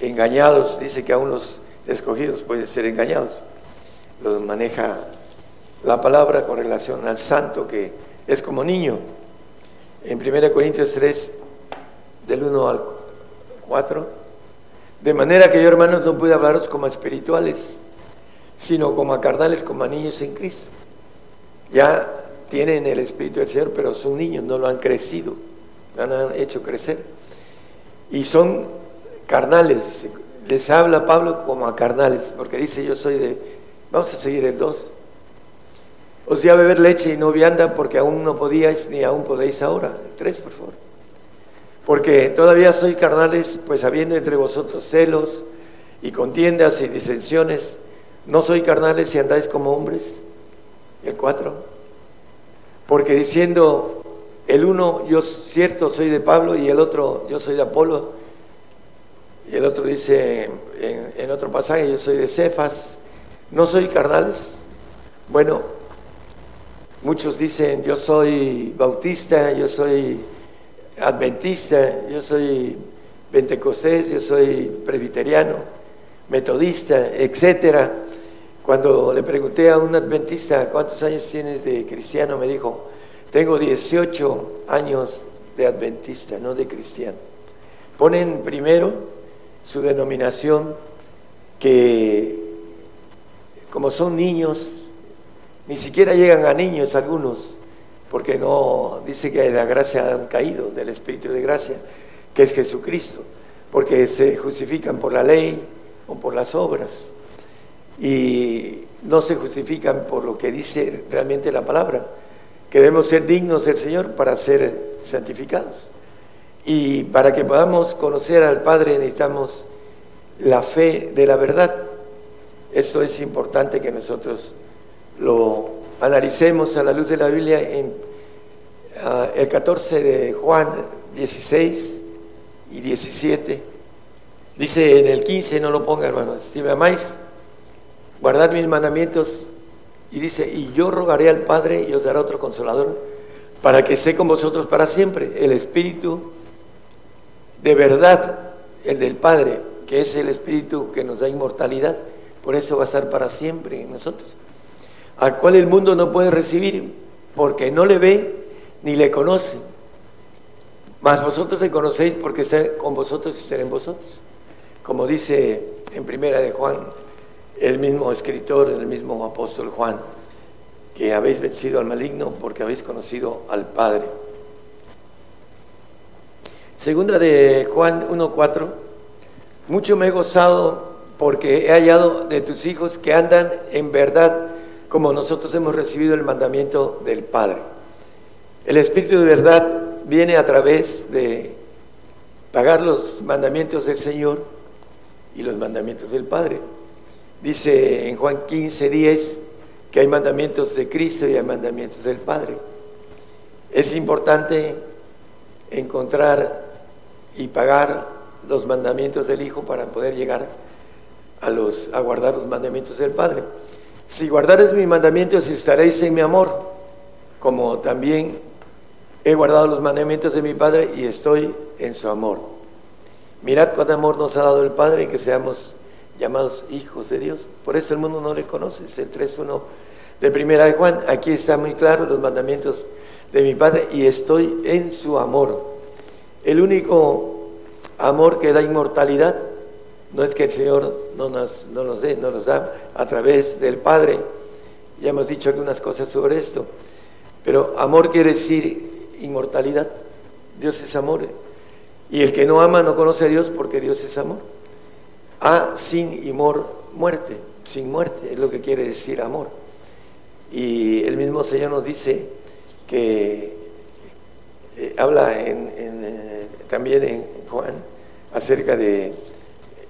engañados, dice que aún los escogidos pueden ser engañados. Los maneja la palabra con relación al santo que es como niño. En 1 Corintios 3, del 1 al 4, de manera que yo hermanos no pude hablaros como espirituales, sino como a carnales, como a niños en Cristo. Ya tienen el Espíritu del Señor, pero son niños, no lo han crecido, no han hecho crecer. Y son carnales. Les habla Pablo como a carnales, porque dice yo soy de... Vamos a seguir el 2. Os di a beber leche y no vianda porque aún no podíais ni aún podéis ahora. El 3, por favor. Porque todavía soy carnales, pues habiendo entre vosotros celos y contiendas y disensiones, no soy carnales si andáis como hombres. El 4. Porque diciendo el uno, yo cierto soy de Pablo y el otro, yo soy de Apolo y el otro dice en, otro pasaje, yo soy de Cefas, no soy carnales. Bueno, muchos dicen, yo soy bautista, yo soy adventista, yo soy pentecostés, yo soy presbiteriano, metodista, etcétera. Cuando le pregunté a un adventista cuántos años tienes de cristiano, me dijo, tengo 18 años de adventista, no de cristiano. Ponen primero su denominación, que como son niños, ni siquiera llegan a niños algunos, porque no dice que de la gracia han caído, del Espíritu de gracia, que es Jesucristo, porque se justifican por la ley o por las obras y no se justifican por lo que dice realmente la palabra, que debemos ser dignos del Señor para ser santificados. Y para que podamos conocer al Padre necesitamos la fe de la verdad. Eso es importante que nosotros lo analicemos a la luz de la Biblia en ah, el 14 de Juan 16 y 17. Dice en el 15, no lo ponga hermanos, si me amáis, guardad mis mandamientos. Y dice, y yo rogaré al Padre y os dará otro consolador para que esté con vosotros para siempre, el Espíritu de verdad, el del Padre, que es el Espíritu que nos da inmortalidad, por eso va a estar para siempre en nosotros, al cual el mundo no puede recibir, porque no le ve ni le conoce. Mas vosotros le conocéis porque está con vosotros y estará en vosotros. Como dice en primera de Juan, el mismo escritor, el mismo apóstol Juan, que habéis vencido al maligno porque habéis conocido al Padre. Segunda de Juan 1.4, mucho me he gozado porque he hallado de tus hijos que andan en verdad como nosotros hemos recibido el mandamiento del Padre. El Espíritu de verdad viene a través de pagar los mandamientos del Señor y los mandamientos del Padre. Dice en Juan 15, 10 que hay mandamientos de Cristo y hay mandamientos del Padre. Es importante encontrar y pagar los mandamientos del Hijo para poder llegar a, los, a guardar los mandamientos del Padre. Si guardares mis mandamientos estaréis en mi amor, como también he guardado los mandamientos de mi Padre y estoy en su amor. Mirad cuánto amor nos ha dado el Padre y que seamos llamados hijos de Dios. Por eso el mundo no le conoce, es el 3.1 de Primera Juan. Aquí está muy claro los mandamientos de mi Padre y estoy en su amor. El único amor que da inmortalidad no es que el Señor no nos, no nos dé, no nos da a través del Padre. Ya hemos dicho algunas cosas sobre esto. Pero amor quiere decir inmortalidad. Dios es amor. Y el que no ama no conoce a Dios porque Dios es amor. A sin y mor, muerte, sin muerte, es lo que quiere decir amor. Y el mismo Señor nos dice que eh, habla en, eh, también en Juan acerca de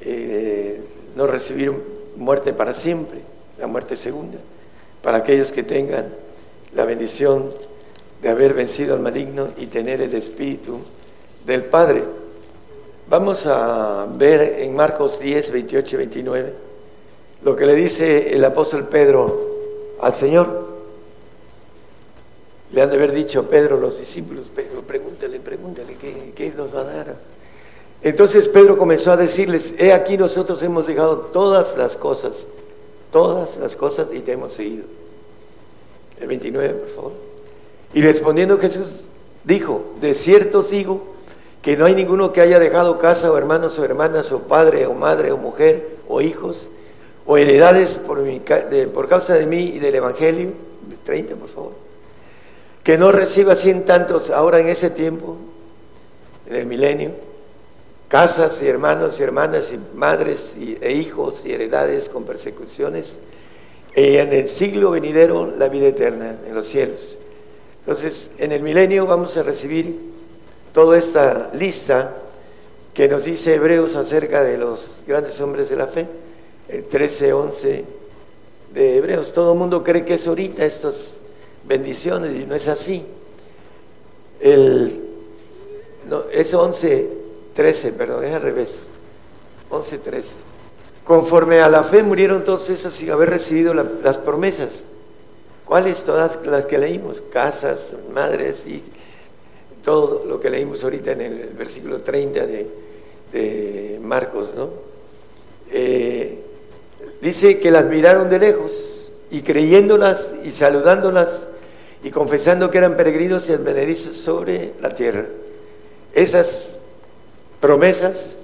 eh, no recibir muerte para siempre, la muerte segunda, para aquellos que tengan la bendición de haber vencido al maligno y tener el Espíritu del Padre. Vamos a ver en Marcos 10, 28 y 29 lo que le dice el apóstol Pedro al Señor. Le han de haber dicho Pedro, los discípulos, Pedro, pregúntale, pregúntale, ¿qué, qué nos va a dar? Entonces Pedro comenzó a decirles, he aquí nosotros hemos dejado todas las cosas, todas las cosas y te hemos seguido. El 29, por favor. Y respondiendo Jesús dijo, de cierto digo que no hay ninguno que haya dejado casa o hermanos o hermanas o padre o madre o mujer o hijos o heredades por, por causa de mí y del Evangelio, 30 por favor, que no reciba cien tantos ahora en ese tiempo, en el milenio, casas y hermanos y hermanas y madres e hijos y heredades con persecuciones, y en el siglo venidero la vida eterna en los cielos. Entonces, en el milenio vamos a recibir toda esta lista que nos dice Hebreos acerca de los grandes hombres de la fe, el 13, 11 de Hebreos. Todo el mundo cree que es ahorita estas bendiciones y no es así. El, no, es 11, 13, perdón, es al revés. 11, 13. Conforme a la fe murieron todos esos sin haber recibido las promesas. ¿Cuáles? Todas las que leímos. Casas, madres y todo lo que leímos ahorita en el versículo 30 de, Marcos, ¿no? Eh, dice que las miraron de lejos y creyéndolas y saludándolas y confesando que eran peregrinos y advenedizos sobre la tierra. Esas promesas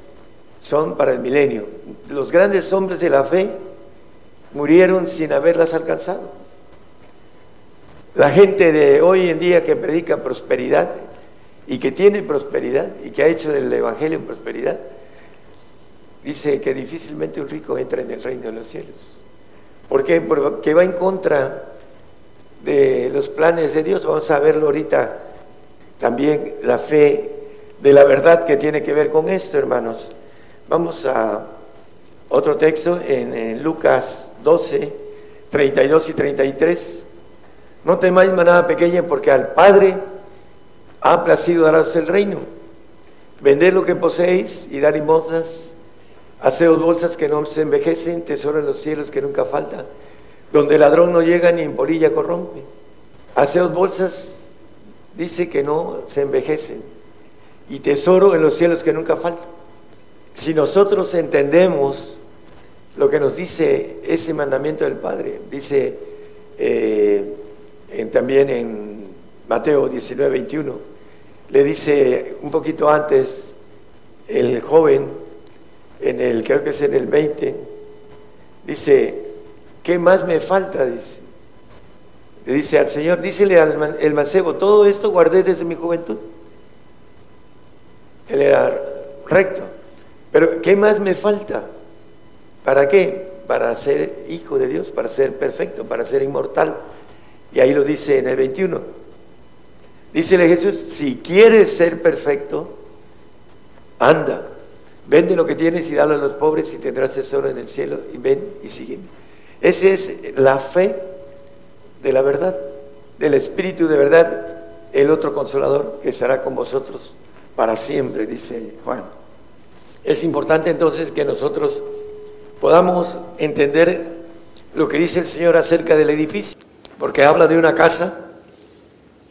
son para el milenio. Los grandes hombres de la fe murieron sin haberlas alcanzado. La gente de hoy en día que predica prosperidad y que tiene prosperidad y que ha hecho del Evangelio prosperidad, dice que difícilmente un rico entra en el reino de los cielos. ¿Por qué? Porque va en contra de los planes de Dios. Vamos a verlo ahorita también la fe de la verdad que tiene que ver con esto, hermanos. Vamos a otro texto en, Lucas 12, 32 y 33. No temáis manada pequeña porque al Padre ha placido daros el reino. Vended lo que poseéis y dar limosnas. Haceos bolsas que no se envejecen, tesoro en los cielos que nunca falta, donde el ladrón no llega ni en polilla corrompe. Haceos bolsas, dice que no se envejecen y tesoro en los cielos que nunca falta. si nosotros entendemos lo que nos dice ese mandamiento del Padre, dice eh, también en Mateo 19, 21, le dice un poquito antes el joven, en el, creo que es en el 20, dice, ¿qué más me falta? Dice. Le dice al Señor, dícele al el mancebo, todo esto guardé desde mi juventud. Él era recto. Pero ¿qué más me falta? ¿Para qué? Para ser hijo de Dios, para ser perfecto, para ser inmortal. Y ahí lo dice en el 21. Dícele Jesús, si quieres ser perfecto, anda, vende lo que tienes y dalo a los pobres y tendrás tesoro en el cielo y ven y sígueme. Esa es la fe de la verdad, del Espíritu de verdad, el otro consolador que estará con vosotros para siempre, dice Juan. Es importante entonces que nosotros podamos entender lo que dice el Señor acerca del edificio, porque habla de una casa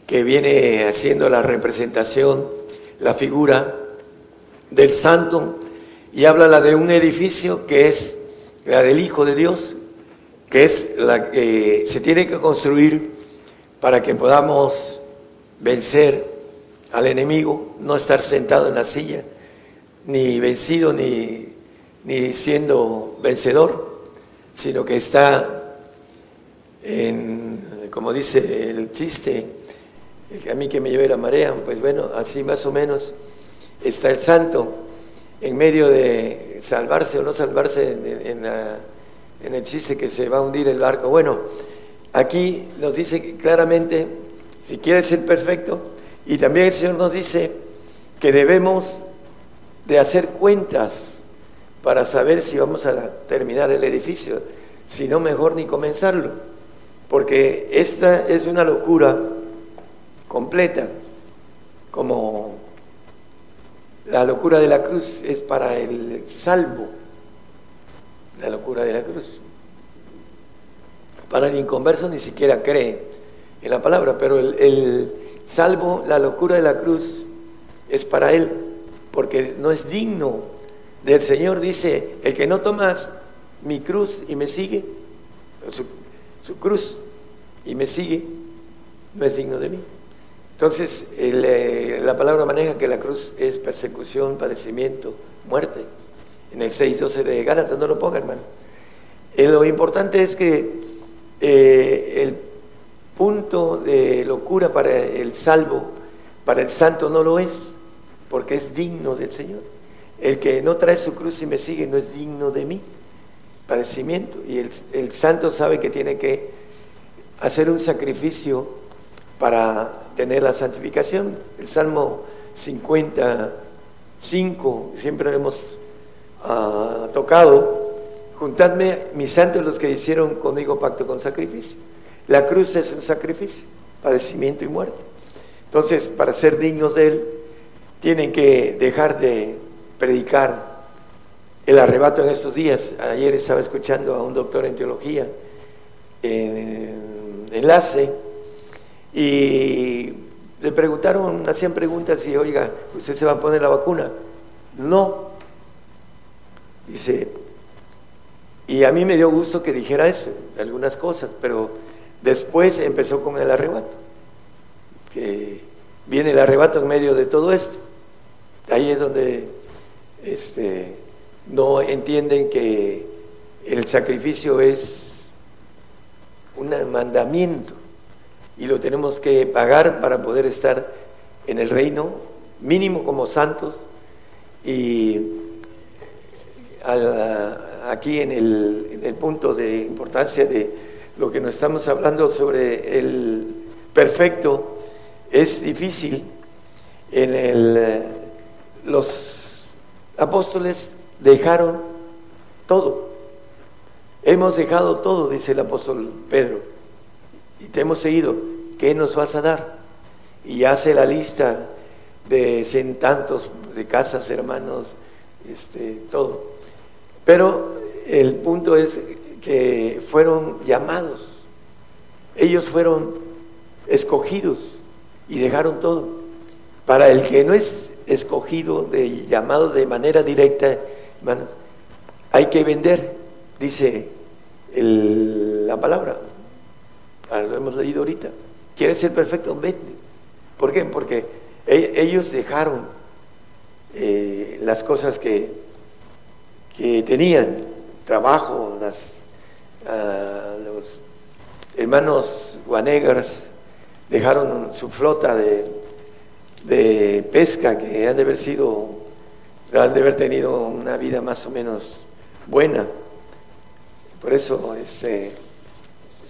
que viene haciendo la representación, la figura del santo, y habla la de un edificio que es la del Hijo de Dios, que es la que se tiene que construir para que podamos vencer al enemigo, no estar sentado en la silla, ni vencido ni, ni siendo vencedor, sino que está en, como dice el chiste, a mí que me lleve la marea, pues bueno, así más o menos está el santo en medio de salvarse o no salvarse en, en el chiste que se va a hundir el barco. Bueno, aquí nos dice claramente, si quieres ser perfecto, y también el Señor nos dice que debemos de hacer cuentas para saber si vamos a terminar el edificio, si no mejor ni comenzarlo, porque esta es una locura completa, como la locura de la cruz es para el salvo, la locura de la cruz. Para el inconverso ni siquiera cree en la palabra, pero el, salvo, la locura de la cruz es para él porque no es digno del Señor. Dice, el que no toma mi cruz y me sigue, su, cruz y me sigue, no es digno de mí. Entonces, eh, la palabra maneja que la cruz es persecución, padecimiento, muerte. En el 6.12 de Gálatas, no lo ponga, hermano. Eh, lo importante es que eh, el punto de locura para el salvo, para el santo no lo es porque es digno del Señor. El que no trae su cruz y me sigue no es digno de mí. Padecimiento. Y el, santo sabe que tiene que hacer un sacrificio para tener la santificación. El Salmo 55, siempre lo hemos ah, tocado. Juntadme, mis santos, los que hicieron conmigo pacto con sacrificio. La cruz es un sacrificio, padecimiento y muerte. Entonces, para ser dignos de Él, tienen que dejar de predicar el arrebato en estos días. Ayer estaba escuchando a un doctor en teología en enlace y le preguntaron, hacían preguntas y, oiga, ¿usted se va a poner la vacuna? No. Dice, y a mí me dio gusto que dijera eso, algunas cosas, pero después empezó con el arrebato, que viene el arrebato en medio de todo esto. Ahí es donde este, no entienden que el sacrificio es un mandamiento y lo tenemos que pagar para poder estar en el reino, mínimo como santos, y aquí en el, en el punto de importancia de lo que nos estamos hablando sobre el perfecto, es difícil en el los apóstoles dejaron todo. Hemos dejado todo, dice el apóstol Pedro, y te hemos seguido. ¿Qué nos vas a dar? Y hace la lista de cien tantos de casas, hermanos, este, todo. Pero el punto es fueron llamados, ellos fueron escogidos y dejaron todo. Para el que no es escogido, de, llamado de manera directa, hay que vender, dice la palabra. Ah, lo hemos leído ahorita. ¿Quieres ser perfecto? Vende. ¿Por qué? Porque e, ellos dejaron eh, las cosas que, que tenían, trabajo, las, ah, los hermanos Guanegars dejaron su flota de, de pesca que han de haber sido, han de haber tenido una vida más o menos buena. Por eso este,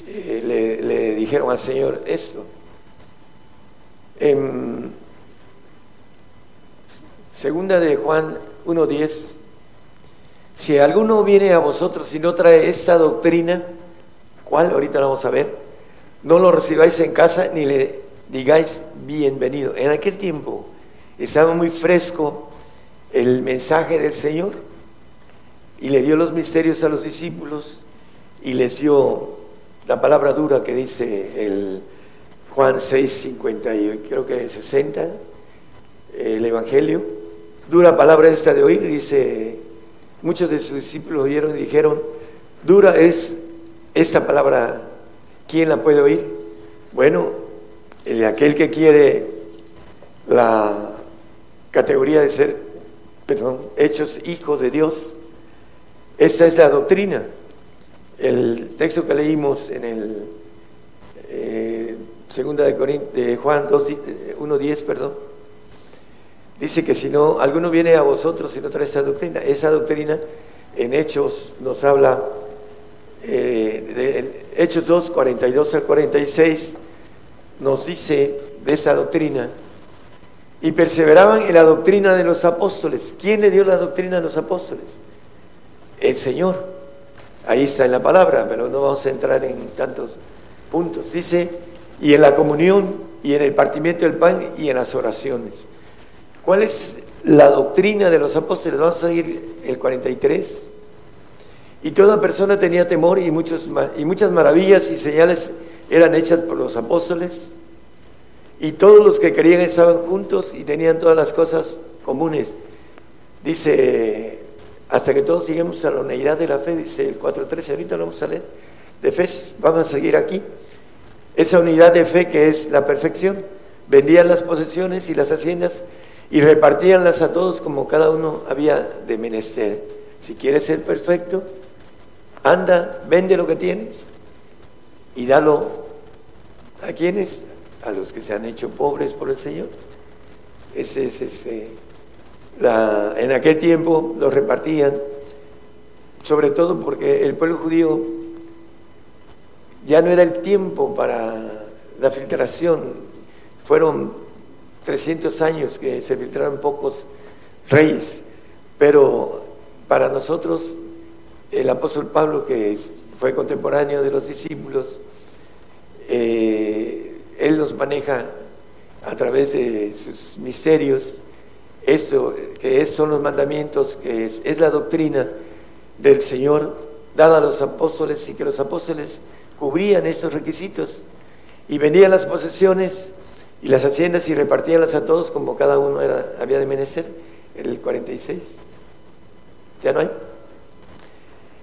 eh, le, dijeron al Señor esto. En segunda de Juan 1.10, si alguno viene a vosotros y no trae esta doctrina, ¿cuál? Ahorita la vamos a ver. No lo recibáis en casa ni le digáis bienvenido. En aquel tiempo estaba muy fresco el mensaje del Señor y le dio los misterios a los discípulos y les dio la palabra dura que dice Juan 6, 50 y creo que 60, el Evangelio. Dura palabra esta de oír, dice, muchos de sus discípulos oyeron y dijeron, dura es esta palabra, ¿quién la puede oír? Bueno, el, aquel que quiere la categoría de ser, perdón, hechos hijos de Dios, esta es la doctrina. El texto que leímos en el eh, segunda de, de Juan 1.10, eh, perdón, dice que si no, alguno viene a vosotros y no trae esa doctrina, esa doctrina en Hechos nos habla, eh, de Hechos 2, 42 al 46, nos dice de esa doctrina, y perseveraban en la doctrina de los apóstoles. ¿Quién le dio la doctrina a los apóstoles? El Señor. Ahí está en la palabra, pero no vamos a entrar en tantos puntos. Dice, y en la comunión, y en el partimiento del pan, y en las oraciones. ¿Cuál es la doctrina de los apóstoles? Vamos a seguir el 43. Y toda persona tenía temor y, muchos, y muchas maravillas y señales eran hechas por los apóstoles. Y todos los que creían estaban juntos y tenían todas las cosas comunes. Dice hasta que todos lleguemos a la unidad de la fe, dice el 4.13, ahorita lo vamos a leer, de fe, vamos a seguir aquí. Esa unidad de fe que es la perfección, vendían las posesiones y las haciendas y repartíanlas a todos como cada uno había de menester. Si quieres ser perfecto, anda, vende lo que tienes y dalo a quienes, a los que se han hecho pobres por el Señor. Ese es ese en aquel tiempo los repartían, sobre todo porque el pueblo judío ya no era el tiempo para la filtración. Fueron 300 años que se filtraron pocos reyes, pero para nosotros el apóstol Pablo, que fue contemporáneo de los discípulos, eh, él los maneja a través de sus misterios. Esto que son los mandamientos, que es, la doctrina del Señor dada a los apóstoles y que los apóstoles cubrían estos requisitos. Y vendían las posesiones y las haciendas y repartíanlas a todos como cada uno era, había de menester, en el 46. ¿Ya no hay?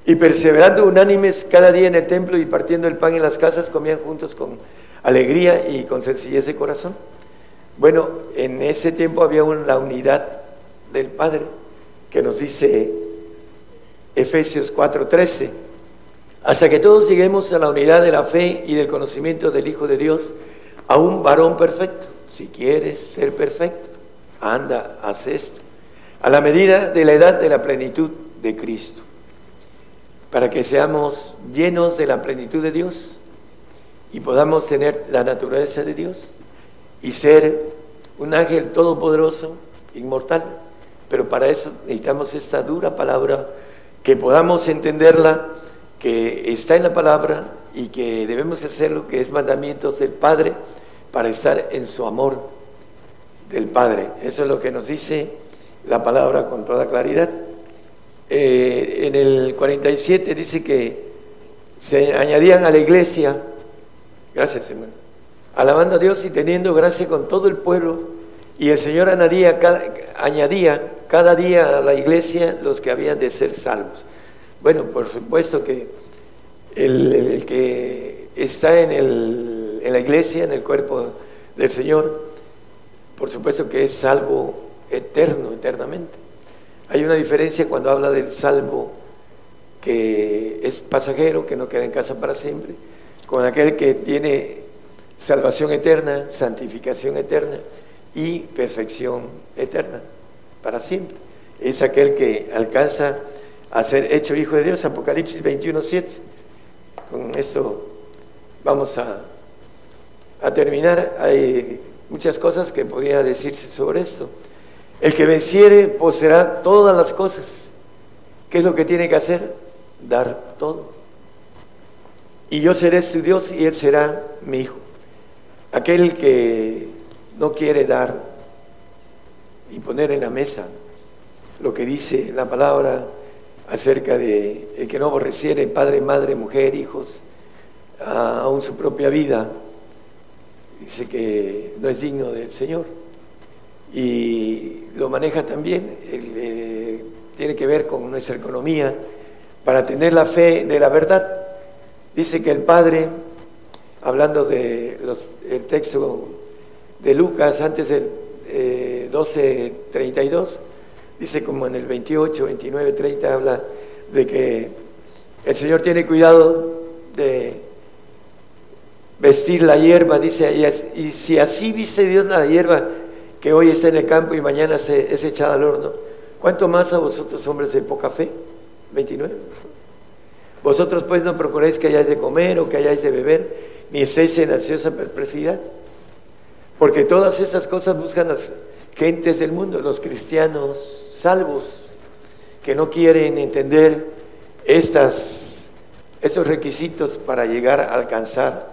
Y perseverando unánimes cada día en el templo y partiendo el pan en las casas, comían juntos con alegría y con sencillez de corazón bueno, en ese tiempo había una, unidad del Padre que nos dice Efesios 4:13, hasta que todos lleguemos a la unidad de la fe y del conocimiento del Hijo de Dios, a un varón perfecto. Si quieres ser perfecto, anda, haz esto, a la medida de la edad de la plenitud de Cristo, para que seamos llenos de la plenitud de Dios y podamos tener la naturaleza de Dios y ser un ángel todopoderoso, inmortal. Pero para eso necesitamos esta dura palabra, que podamos entenderla, que está en la palabra y que debemos hacerlo, que es mandamientos del Padre para estar en su amor del Padre. Eso es lo que nos dice la palabra con toda claridad. Eh, en el 47 dice que se añadían a la iglesia, gracias hermano, alabando a Dios y teniendo gracia con todo el pueblo. Y el Señor añadía cada, añadía cada día a la iglesia los que habían de ser salvos. Bueno, por supuesto que el, que está en, en la iglesia, en el cuerpo del Señor, por supuesto que es salvo eterno, eternamente. Hay una diferencia cuando habla del salvo que es pasajero, que no queda en casa para siempre, con aquel que tiene salvación eterna, santificación eterna y perfección eterna para siempre. Es aquel que alcanza a ser hecho hijo de Dios, Apocalipsis 21, 7. Con esto vamos a, terminar. Hay muchas cosas que podría decirse sobre esto. El que venciere poseerá todas las cosas. ¿Qué es lo que tiene que hacer? Dar todo. Y yo seré su Dios y él será mi hijo. Aquel que no quiere dar y poner en la mesa lo que dice la palabra acerca de el que no aborreciere padre, madre, mujer, hijos, aún su propia vida, dice que no es digno del Señor. Y lo maneja también, eh, tiene que ver con nuestra economía, para tener la fe de la verdad. Dice que el Padre, hablando del texto de Lucas, antes del eh, 12.32, dice como en el 28, 29, 30, habla de que el Señor tiene cuidado de vestir la hierba, dice y si así viste Dios la hierba que hoy está en el campo y mañana se, es echada al horno, ¿cuánto más a vosotros hombres de poca fe? 29. Vosotros pues no procuráis que hayáis de comer o que hayáis de beber, ni estéis en ansiosa perplejidad, porque todas esas cosas buscan las gentes del mundo, los cristianos salvos, que no quieren entender estas, esos requisitos para llegar a alcanzar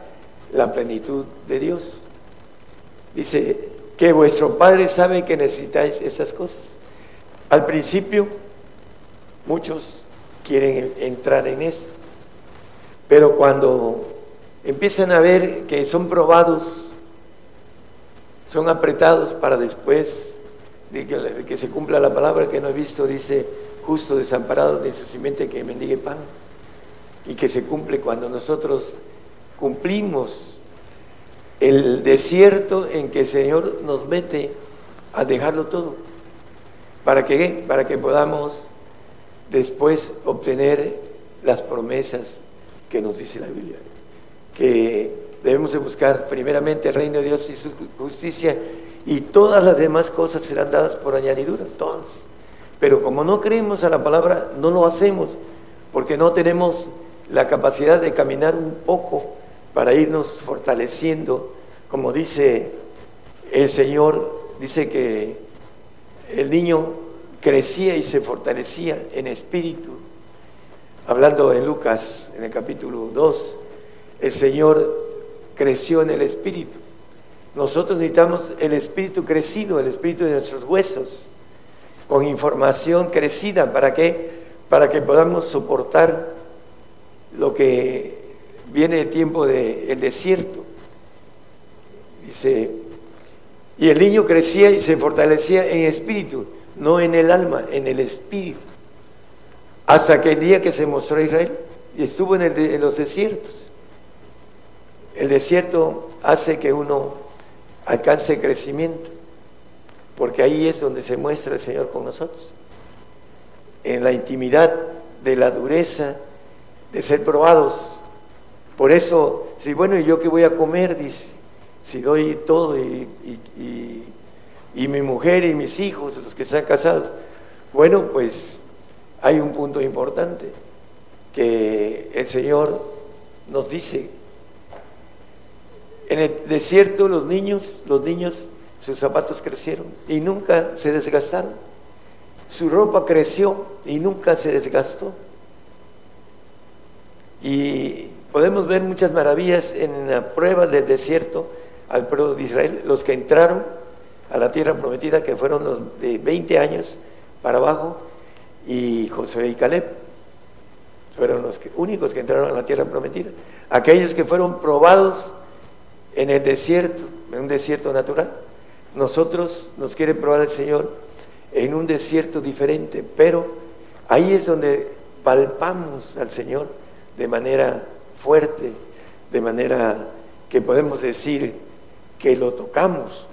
la plenitud de Dios. Dice que vuestro Padre sabe que necesitáis esas cosas. Al principio, muchos quieren entrar en esto, pero cuando empiezan a ver que son probados, son apretados para después de que, se cumpla la palabra que no he visto, dice, justo desamparado de su simiente que mendigue pan, y que se cumple cuando nosotros cumplimos el desierto en que el Señor nos mete a dejarlo todo. ¿Para qué? Para que podamos después obtener las promesas que nos dice la Biblia. Que debemos de buscar primeramente el reino de Dios y su justicia y todas las demás cosas serán dadas por añadidura, todas. Pero como no creemos a la palabra, no lo hacemos, porque no tenemos la capacidad de caminar un poco para irnos fortaleciendo, como dice el Señor, dice que el niño crecía y se fortalecía en espíritu. Hablando en Lucas, en el capítulo 2, el Señor creció en el espíritu. Nosotros necesitamos el espíritu crecido, el espíritu de nuestros huesos, con información crecida. ¿Para? Para que podamos soportar lo que viene el tiempo del desierto. Dice, y el niño crecía y se fortalecía en espíritu, no en el alma, en el espíritu. Hasta que el día que se mostró Israel y estuvo en, en los desiertos. El desierto hace que uno alcance crecimiento, porque ahí es donde se muestra el Señor con nosotros, en la intimidad de la dureza, de ser probados por eso, si bueno, ¿y yo qué voy a comer? Dice, si doy todo y, y, mi mujer y mis hijos, los que están casados. Bueno, pues hay un punto importante que el Señor nos dice. En el desierto los niños, los niños, sus zapatos crecieron y nunca se desgastaron. Su ropa creció y nunca se desgastó. Y Podemos ver muchas maravillas en la prueba del desierto al pueblo de Israel, los que entraron a la tierra prometida, que fueron los de 20 años para abajo, y José y Caleb fueron los únicos que entraron a la tierra prometida. Aquellos que fueron probados en el desierto, en un desierto natural. Nosotros nos quiere probar el Señor en un desierto diferente, pero ahí es donde palpamos al Señor de manera fuerte, de manera que podemos decir que lo tocamos,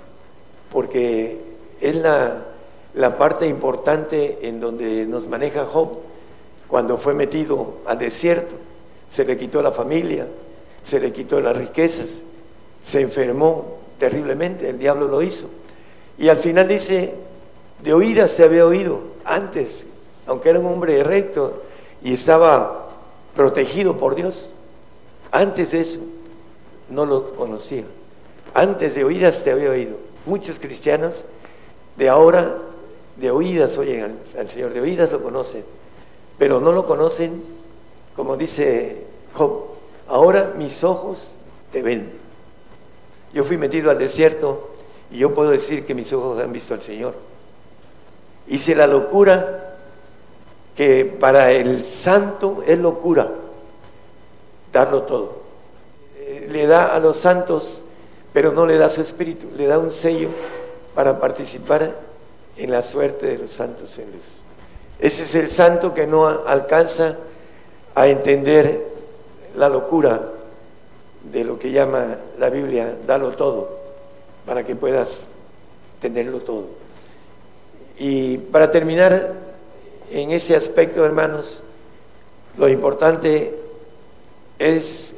porque es la, la parte importante en donde nos maneja Job cuando fue metido al desierto. Se le quitó la familia, se le quitó las riquezas, se enfermó terriblemente, el diablo lo hizo. Y al final dice, de oídas se había oído antes, aunque era un hombre recto y estaba protegido por Dios, antes de eso no lo conocía. Antes de oídas se había oído. Muchos cristianos de ahora, de oídas oyen al, al Señor, de oídas lo conocen, pero no lo conocen, como dice Job, ahora mis ojos te ven. Yo fui metido al desierto y yo puedo decir que mis ojos han visto al Señor. Hice la locura que para el santo es locura darlo todo. Eh, le da a los santos, pero no le da su espíritu, le da un sello para participar en la suerte de los santos en luz. Ese es el santo que no alcanza a entender la locura de lo que llama la Biblia, dalo todo, para que puedas tenerlo todo. Y para terminar en ese aspecto, hermanos, lo importante es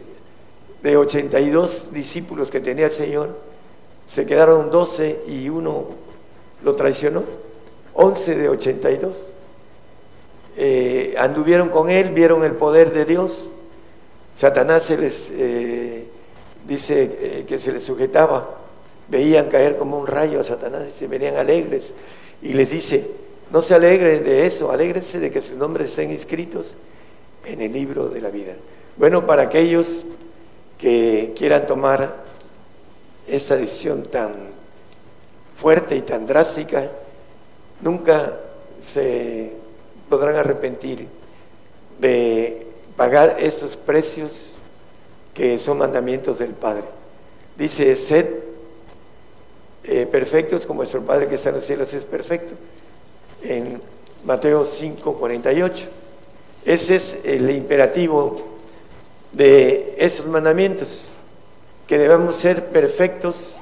de 82 discípulos que tenía el Señor, se quedaron 12 y uno lo traicionó, 11 de 82. Eh, anduvieron con él, vieron el poder de Dios. Satanás se les eh, dice eh, que se les sujetaba, veían caer como un rayo a Satanás y se venían alegres. Y les dice, no se alegren de eso, alégrense de que sus nombres estén inscritos en el libro de la vida. Bueno, para aquellos que quieran tomar esta decisión tan fuerte y tan drástica, nunca se podrán arrepentir de pagar estos precios que son mandamientos del Padre. Dice, sed eh, perfectos como nuestro Padre que está en los cielos es perfecto, en Mateo 5, 48. Ese es el imperativo de esos mandamientos, que debamos ser perfectos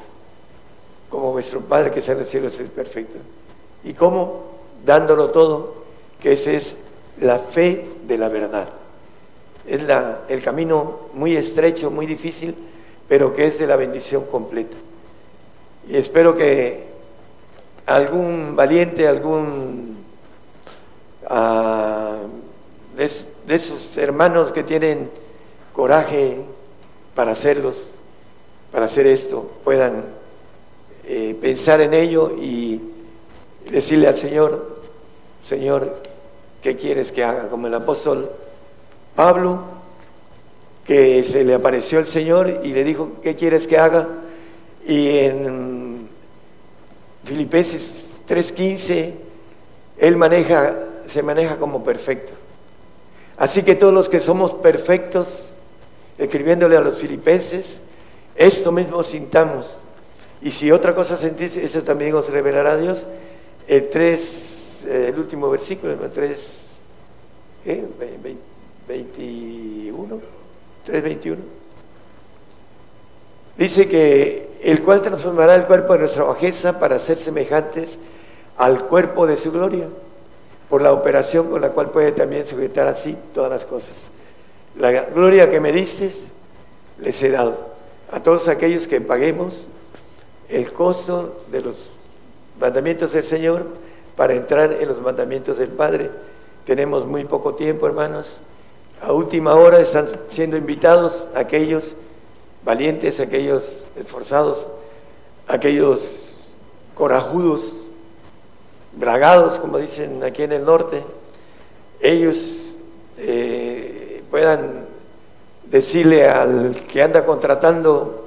como vuestro Padre que está en los cielos es perfecto. ¿Y cómo? Dándolo todo, que ese es la fe de la verdad. Es la, el camino muy estrecho, muy difícil, pero que es de la bendición completa. Y espero que algún valiente, algún de, de esos hermanos que tienen coraje para hacerlos, para hacer esto, puedan eh, pensar en ello y decirle al Señor, Señor, ¿qué quieres que haga? Como el apóstol Pablo, que se le apareció el Señor y le dijo, ¿qué quieres que haga? Y en Filipenses 3:15, él maneja, se maneja como perfecto. Así que todos los que somos perfectos, escribiéndole a los filipenses, esto mismo sintamos. Y si otra cosa sentís, eso también os revelará Dios. El 3, el último versículo, el 3, ¿qué? 21, 3, 21. Dice que el cual transformará el cuerpo de nuestra bajeza para ser semejantes al cuerpo de su gloria, por la operación con la cual puede también sujetar así todas las cosas. La gloria que me dices, les he dado a todos aquellos que paguemos el costo de los mandamientos del Señor para entrar en los mandamientos del Padre. Tenemos muy poco tiempo, hermanos. A última hora están siendo invitados aquellos valientes, aquellos esforzados, aquellos corajudos, bragados, como dicen aquí en el norte, ellos eh, puedan decirle al que anda contratando,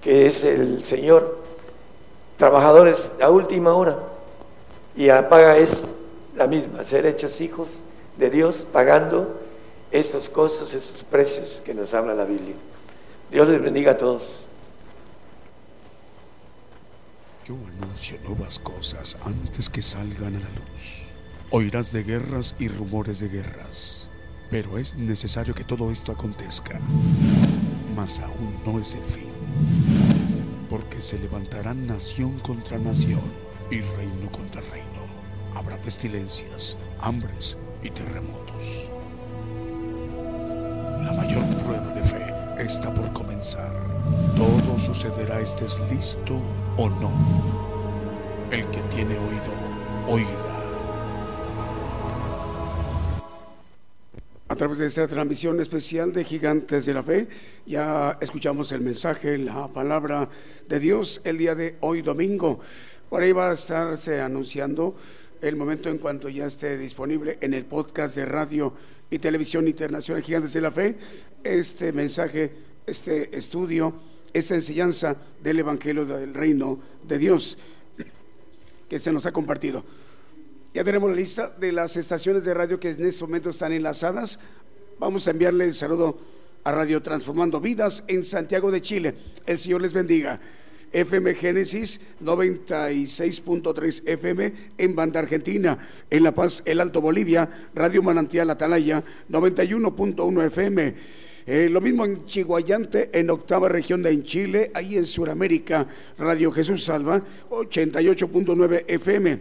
que es el Señor, trabajadores a última hora, y la paga es la misma, ser hechos hijos de Dios, pagando esos costos, esos precios que nos habla la Biblia. Dios les bendiga a todos. Yo anuncio nuevas cosas antes que salgan a la luz. Oirás de guerras y rumores de guerras, pero es necesario que todo esto acontezca. Mas aún no es el fin, porque se levantarán nación contra nación y reino contra reino. Habrá pestilencias, hambres y terremotos. La mayor prueba de fe está por comenzar. Todo sucederá estés listo o no. El que tiene oído, oiga. A través de esta transmisión especial de Gigantes de la Fe, ya escuchamos el mensaje, la palabra de Dios el día de hoy domingo. Por ahí va a estarse anunciando el momento en cuanto ya esté disponible en el podcast de radio y televisión internacional Gigantes de la Fe, este mensaje, este estudio, esta enseñanza del Evangelio del Reino de Dios que se nos ha compartido. Ya tenemos la lista de las estaciones de radio que en este momento están enlazadas. Vamos a enviarle el saludo a Radio Transformando Vidas en Santiago de Chile. El Señor les bendiga. FM Génesis 96.3 FM en Banda Argentina, en La Paz, El Alto Bolivia, Radio Manantial Atalaya 91.1 FM. Eh, lo mismo en Chihuayante, en octava región de en Chile, ahí en Sudamérica, Radio Jesús Salva 88.9 FM.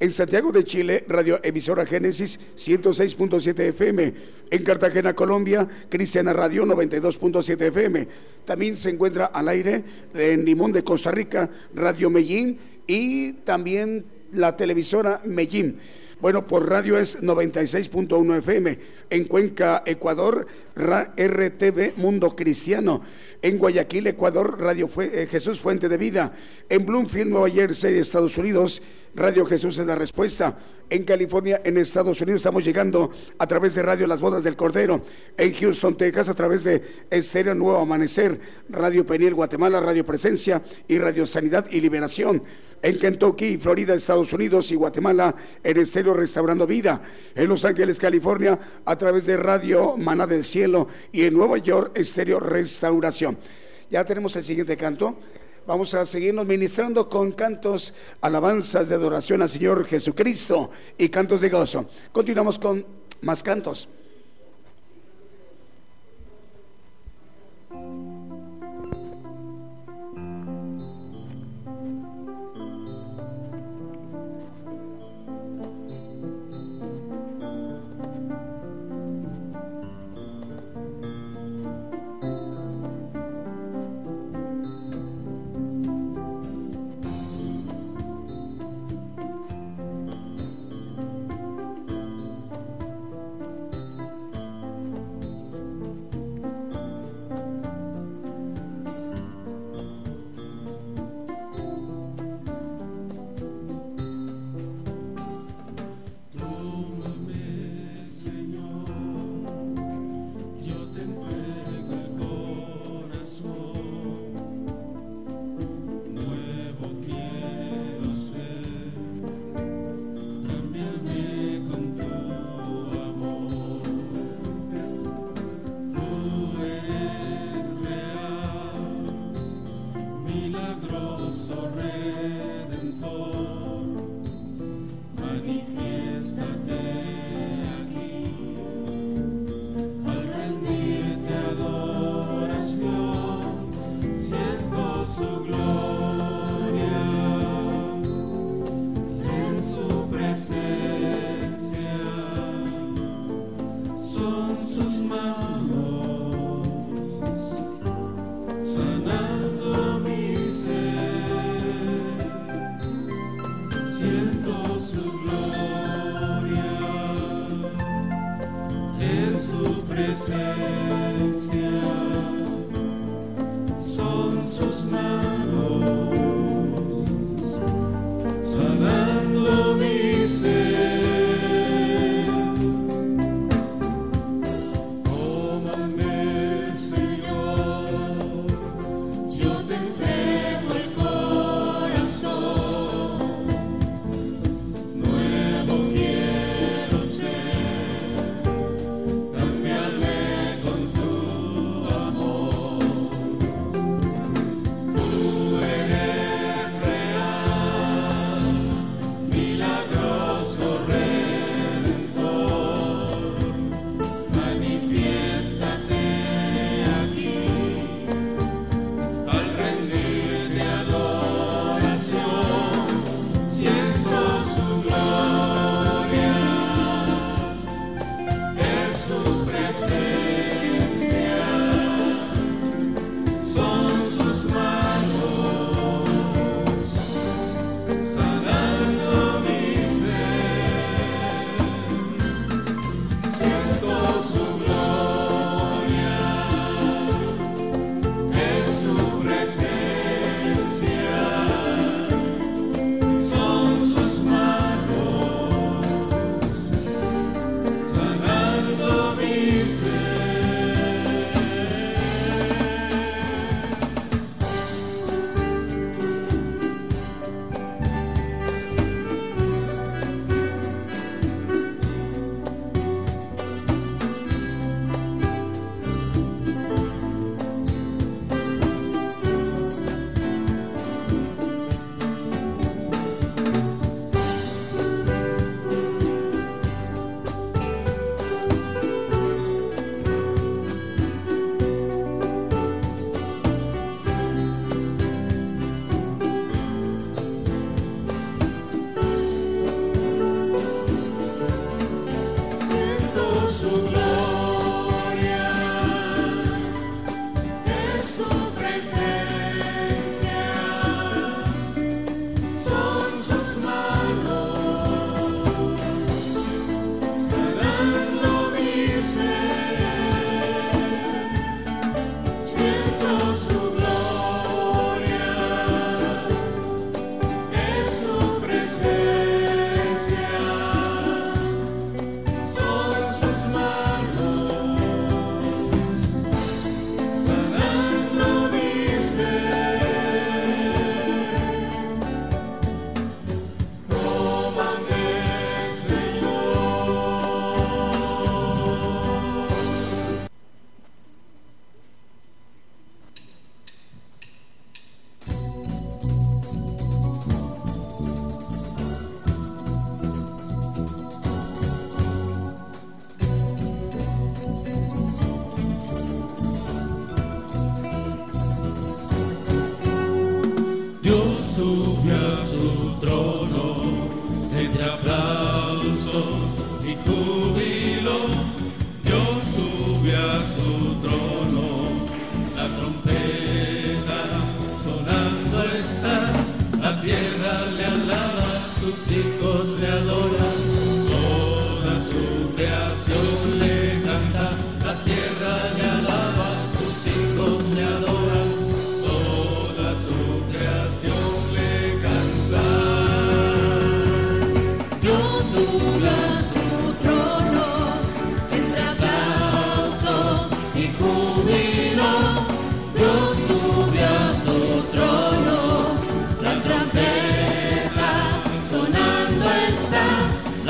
En Santiago de Chile, Radio Emisora Génesis 106.7 FM. En Cartagena, Colombia, Cristiana Radio 92.7 FM. También se encuentra al aire en Limón de Costa Rica, Radio Medellín y también la televisora Medellín. Bueno, por radio es 96.1 FM. En Cuenca, Ecuador, RTV Mundo Cristiano. En Guayaquil, Ecuador, Radio eh, Jesús Fuente de Vida. En Bloomfield, Nueva Jersey, Estados Unidos, Radio Jesús es la respuesta. En California, en Estados Unidos, estamos llegando a través de Radio Las Bodas del Cordero. En Houston, Texas, a través de Estéreo Nuevo Amanecer, Radio Peniel, Guatemala, Radio Presencia y Radio Sanidad y Liberación. En Kentucky, Florida, Estados Unidos y Guatemala, en Estéreo Restaurando Vida. En Los Ángeles, California, a través de Radio Maná del Cielo. Y en Nueva York, Estéreo Restauración. Ya tenemos el siguiente canto. Vamos a seguirnos ministrando con cantos, alabanzas de adoración al Señor Jesucristo y cantos de gozo. Continuamos con más cantos.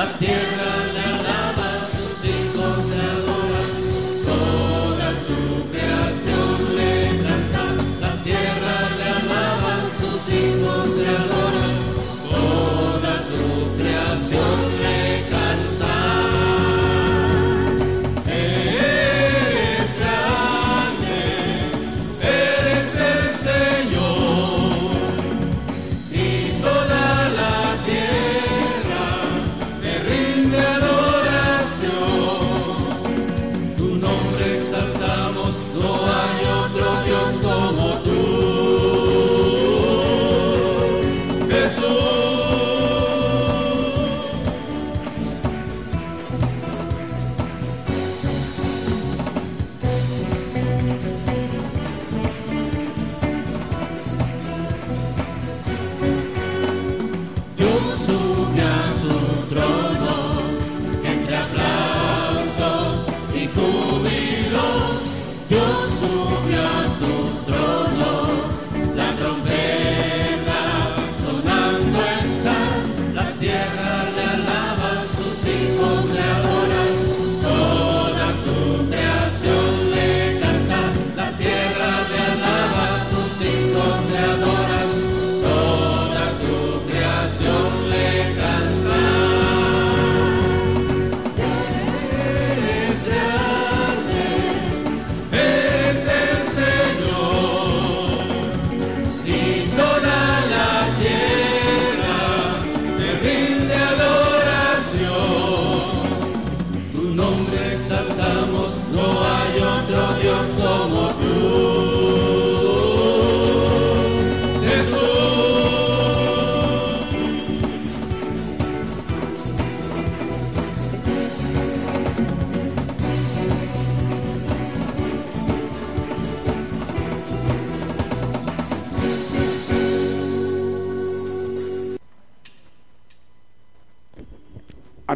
Naktirna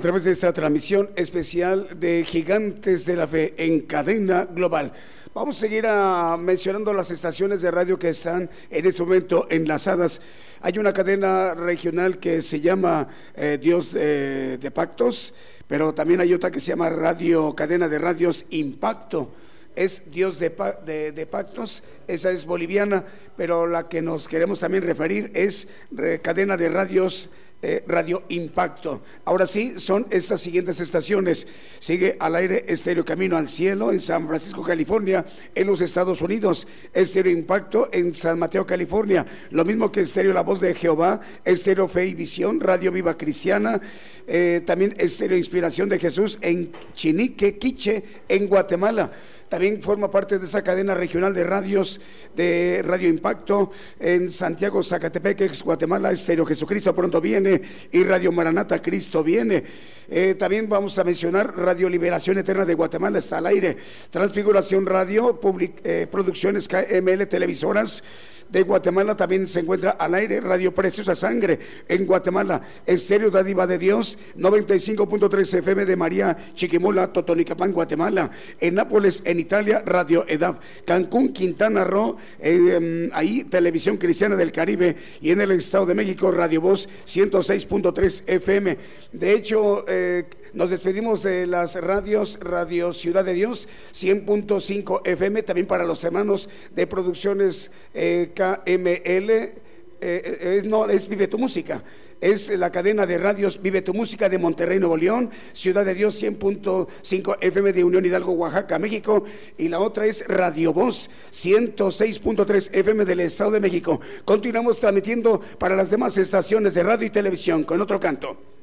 través de esta transmisión especial de Gigantes de la Fe en cadena global. Vamos a seguir a, ah, mencionando las estaciones de radio que están en este momento enlazadas. Hay una cadena regional que se llama eh, Dios de Pactos, pero también hay otra que se llama Radio Cadena de Radios Impacto es Dios de, pactos, esa es boliviana, pero la que nos queremos también referir es cadena de radios eh, Radio Impacto. Ahora sí, son estas siguientes estaciones. Sigue al aire Estéreo Camino al Cielo en San Francisco, California, en los Estados Unidos. Estéreo Impacto en San Mateo, California. Lo mismo que Estéreo La Voz de Jehová, Estéreo Fe y Visión, Radio Viva Cristiana. Eh, también Estéreo Inspiración de Jesús en Chinique, Quiche, en Guatemala. También forma parte de esa cadena regional de radios de Radio Impacto en Santiago, Zacatepec, Guatemala, Estéreo Jesucristo pronto viene y Radio Maranata, Cristo viene. Eh, también vamos a mencionar Radio Liberación Eterna de Guatemala, está al aire. Transfiguración Radio, eh, Producciones KML Televisoras de Guatemala también se encuentra al aire Radio Preciosa Sangre en Guatemala, Estéreo Dádiva de Dios, 95.3 FM de María Chiquimola, Totonicapán, Guatemala, en Nápoles, en Italia, Radio EDAP, Cancún, Quintana Roo, em, ahí Televisión Cristiana del Caribe. Y en el Estado de México, Radio Voz 106.3 FM. De hecho, eh, nos despedimos de las radios, Radio Ciudad de Dios, 100.5 FM, también para los hermanos de producciones eh, KML, eh, eh, no, es Vive tu Música. Es la cadena de radios Vive tu Música de Monterrey, Nuevo León, Ciudad de Dios 100.5 FM de Unión Hidalgo, Oaxaca, México. Y la otra es Radio Voz 106.3 FM del Estado de México. Continuamos transmitiendo para las demás estaciones de radio y televisión con otro canto.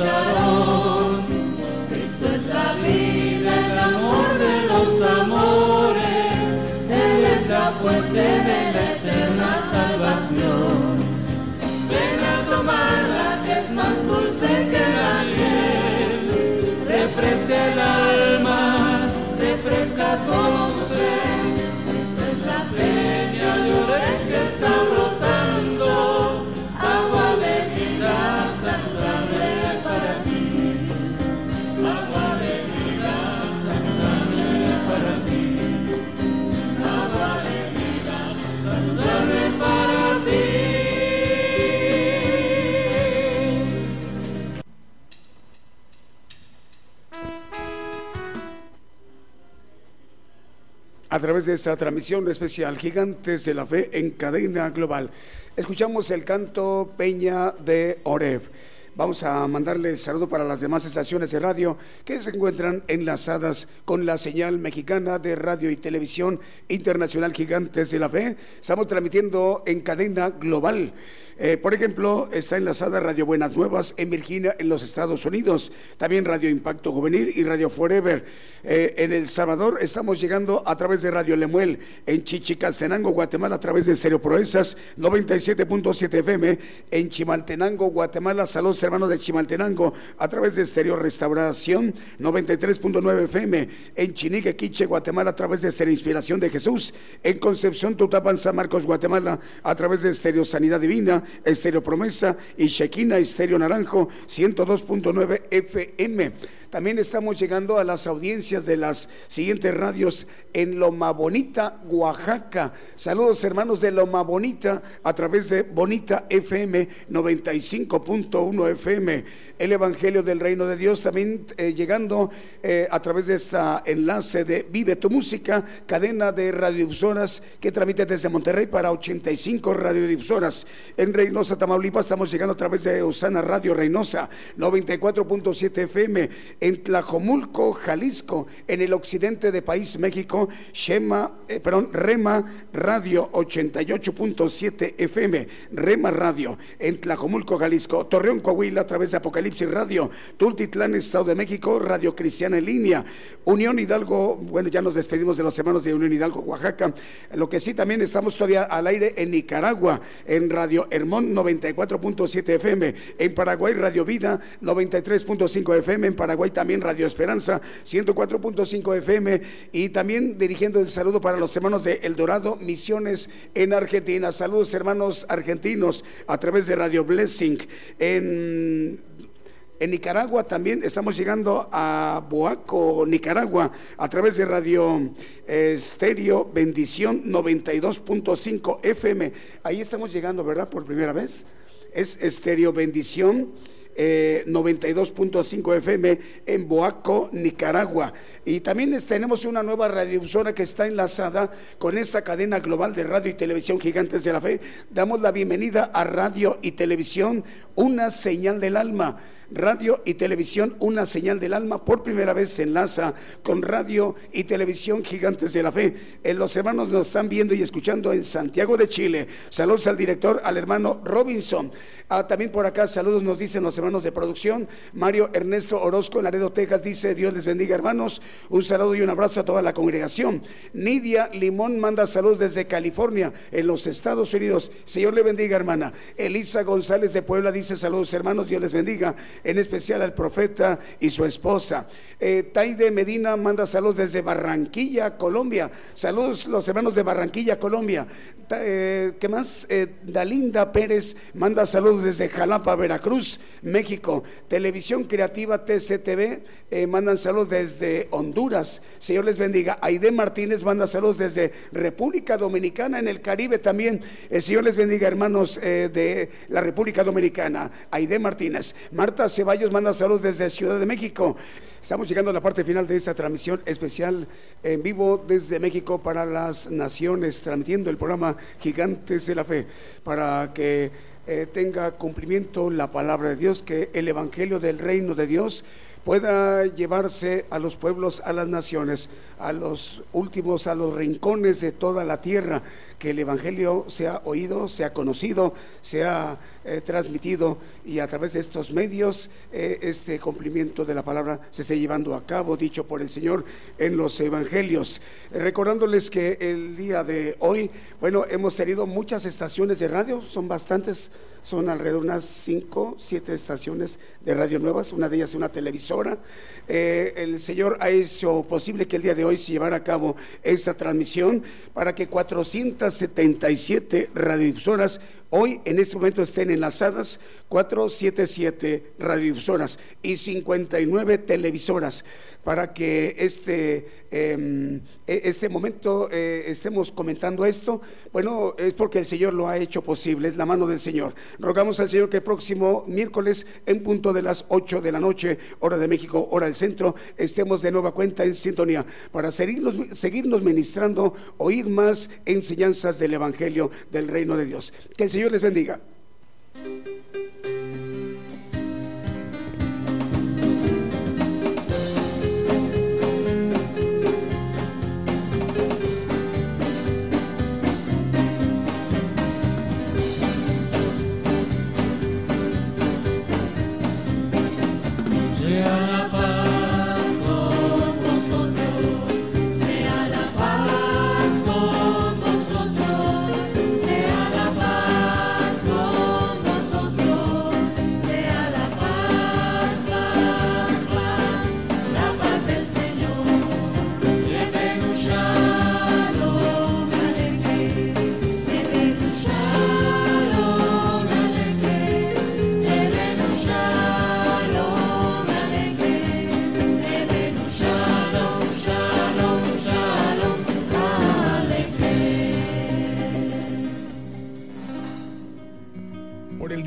Sharon. Cristo es la vida, el amor de los amores. Él es la fuente de a través de esta transmisión especial Gigantes de la Fe en cadena global. Escuchamos el canto Peña de Oreb. Vamos a mandarle saludo para las demás estaciones de radio que se encuentran enlazadas con la señal mexicana de radio y televisión internacional Gigantes de la Fe. Estamos transmitiendo en cadena global. Eh, por ejemplo, está enlazada Radio Buenas Nuevas en Virginia, en los Estados Unidos. También Radio Impacto Juvenil y Radio Forever. Eh, en El Salvador estamos llegando a través de Radio Lemuel. En Chichicastenango, Guatemala, a través de Stereo Proezas 97.7 FM. En Chimaltenango, Guatemala, saludos hermanos de Chimaltenango, a través de Stereo Restauración 93.9 FM. En Chinique, Quiche, Guatemala, a través de Stereo Inspiración de Jesús. En Concepción, Tutapan, San Marcos, Guatemala, a través de Stereo Sanidad Divina. Estéreo Promesa y Shekina Estéreo Naranjo 102.9 FM. También estamos llegando a las audiencias de las siguientes radios en Loma Bonita, Oaxaca. Saludos hermanos de Loma Bonita a través de Bonita FM 95.1 FM. El Evangelio del Reino de Dios también eh, llegando eh, a través de este enlace de Vive tu Música, cadena de radiodifusoras que transmite desde Monterrey para 85 radiodifusoras. En Reynosa, Tamaulipas estamos llegando a través de Osana Radio Reynosa 94.7 FM en Tlajomulco, Jalisco, en el occidente de país México, Shema, eh, perdón, Rema Radio 88.7 FM, Rema Radio, en Tlajomulco, Jalisco, Torreón, Coahuila, a través de Apocalipsis Radio, Tultitlán, Estado de México, Radio Cristiana en línea, Unión Hidalgo, bueno, ya nos despedimos de los hermanos de Unión Hidalgo, Oaxaca, lo que sí también estamos todavía al aire en Nicaragua, en Radio Hermón 94.7 FM, en Paraguay Radio Vida 93.5 FM, en Paraguay también Radio Esperanza 104.5 FM y también dirigiendo el saludo para los hermanos de El Dorado Misiones en Argentina. Saludos hermanos argentinos a través de Radio Blessing en en Nicaragua también estamos llegando a Boaco, Nicaragua, a través de Radio Estéreo Bendición 92.5 FM. Ahí estamos llegando, ¿verdad? Por primera vez. Es Estéreo Bendición. Eh, 92.5 FM en Boaco, Nicaragua. Y también tenemos una nueva radiodifusora que está enlazada con esta cadena global de radio y televisión Gigantes de la Fe. Damos la bienvenida a Radio y Televisión, una señal del alma. Radio y Televisión, una señal del alma, por primera vez se enlaza con Radio y Televisión Gigantes de la Fe. Eh, los hermanos nos están viendo y escuchando en Santiago de Chile. Saludos al director, al hermano Robinson. Ah, también por acá, saludos nos dicen los hermanos de producción. Mario Ernesto Orozco en Laredo, Texas, dice: Dios les bendiga, hermanos. Un saludo y un abrazo a toda la congregación. Nidia Limón manda saludos desde California, en los Estados Unidos. Señor le bendiga, hermana. Elisa González de Puebla dice: Saludos, hermanos, Dios les bendiga. En especial al profeta y su esposa. Eh, Taide Medina manda saludos desde Barranquilla, Colombia. Saludos los hermanos de Barranquilla, Colombia. Eh, ¿Qué más? Eh, Dalinda Pérez manda saludos desde Jalapa, Veracruz, México. Televisión Creativa TCTV eh, mandan saludos desde Honduras. Señor les bendiga. Aide Martínez manda saludos desde República Dominicana, en el Caribe también. Señor les bendiga, hermanos de la República Dominicana. Aide Martínez. Marta Ceballos manda saludos desde Ciudad de México. Estamos llegando a la parte final de esta transmisión especial en vivo desde México para las naciones, transmitiendo el programa Gigantes de la Fe, para que eh, tenga cumplimiento la palabra de Dios, que el Evangelio del Reino de Dios pueda llevarse a los pueblos, a las naciones, a los últimos, a los rincones de toda la tierra, que el Evangelio sea oído, sea conocido, sea eh, transmitido y a través de estos medios eh, este cumplimiento de la palabra se esté llevando a cabo, dicho por el Señor en los Evangelios. recordándoles que el día de hoy, bueno, hemos tenido muchas estaciones de radio, son bastantes son alrededor de unas 5, 7 estaciones de radio nuevas, una de ellas una televisora. Eh, el Señor ha hecho posible que el día de hoy se llevara a cabo esta transmisión para que 477 radiodifusoras hoy en este momento estén enlazadas. 477 radiodifusoras y 59 televisoras para que este, em, e, este momento eh, estemos comentando esto. Bueno, es porque el Señor lo ha hecho posible, es la mano del Señor. Rogamos al Señor que el próximo miércoles, en punto de las 8 de la noche, hora de México, hora del centro, estemos de nueva cuenta en sintonía para seguirnos, seguirnos ministrando, oír más enseñanzas del Evangelio del Reino de Dios. Que el Señor les bendiga.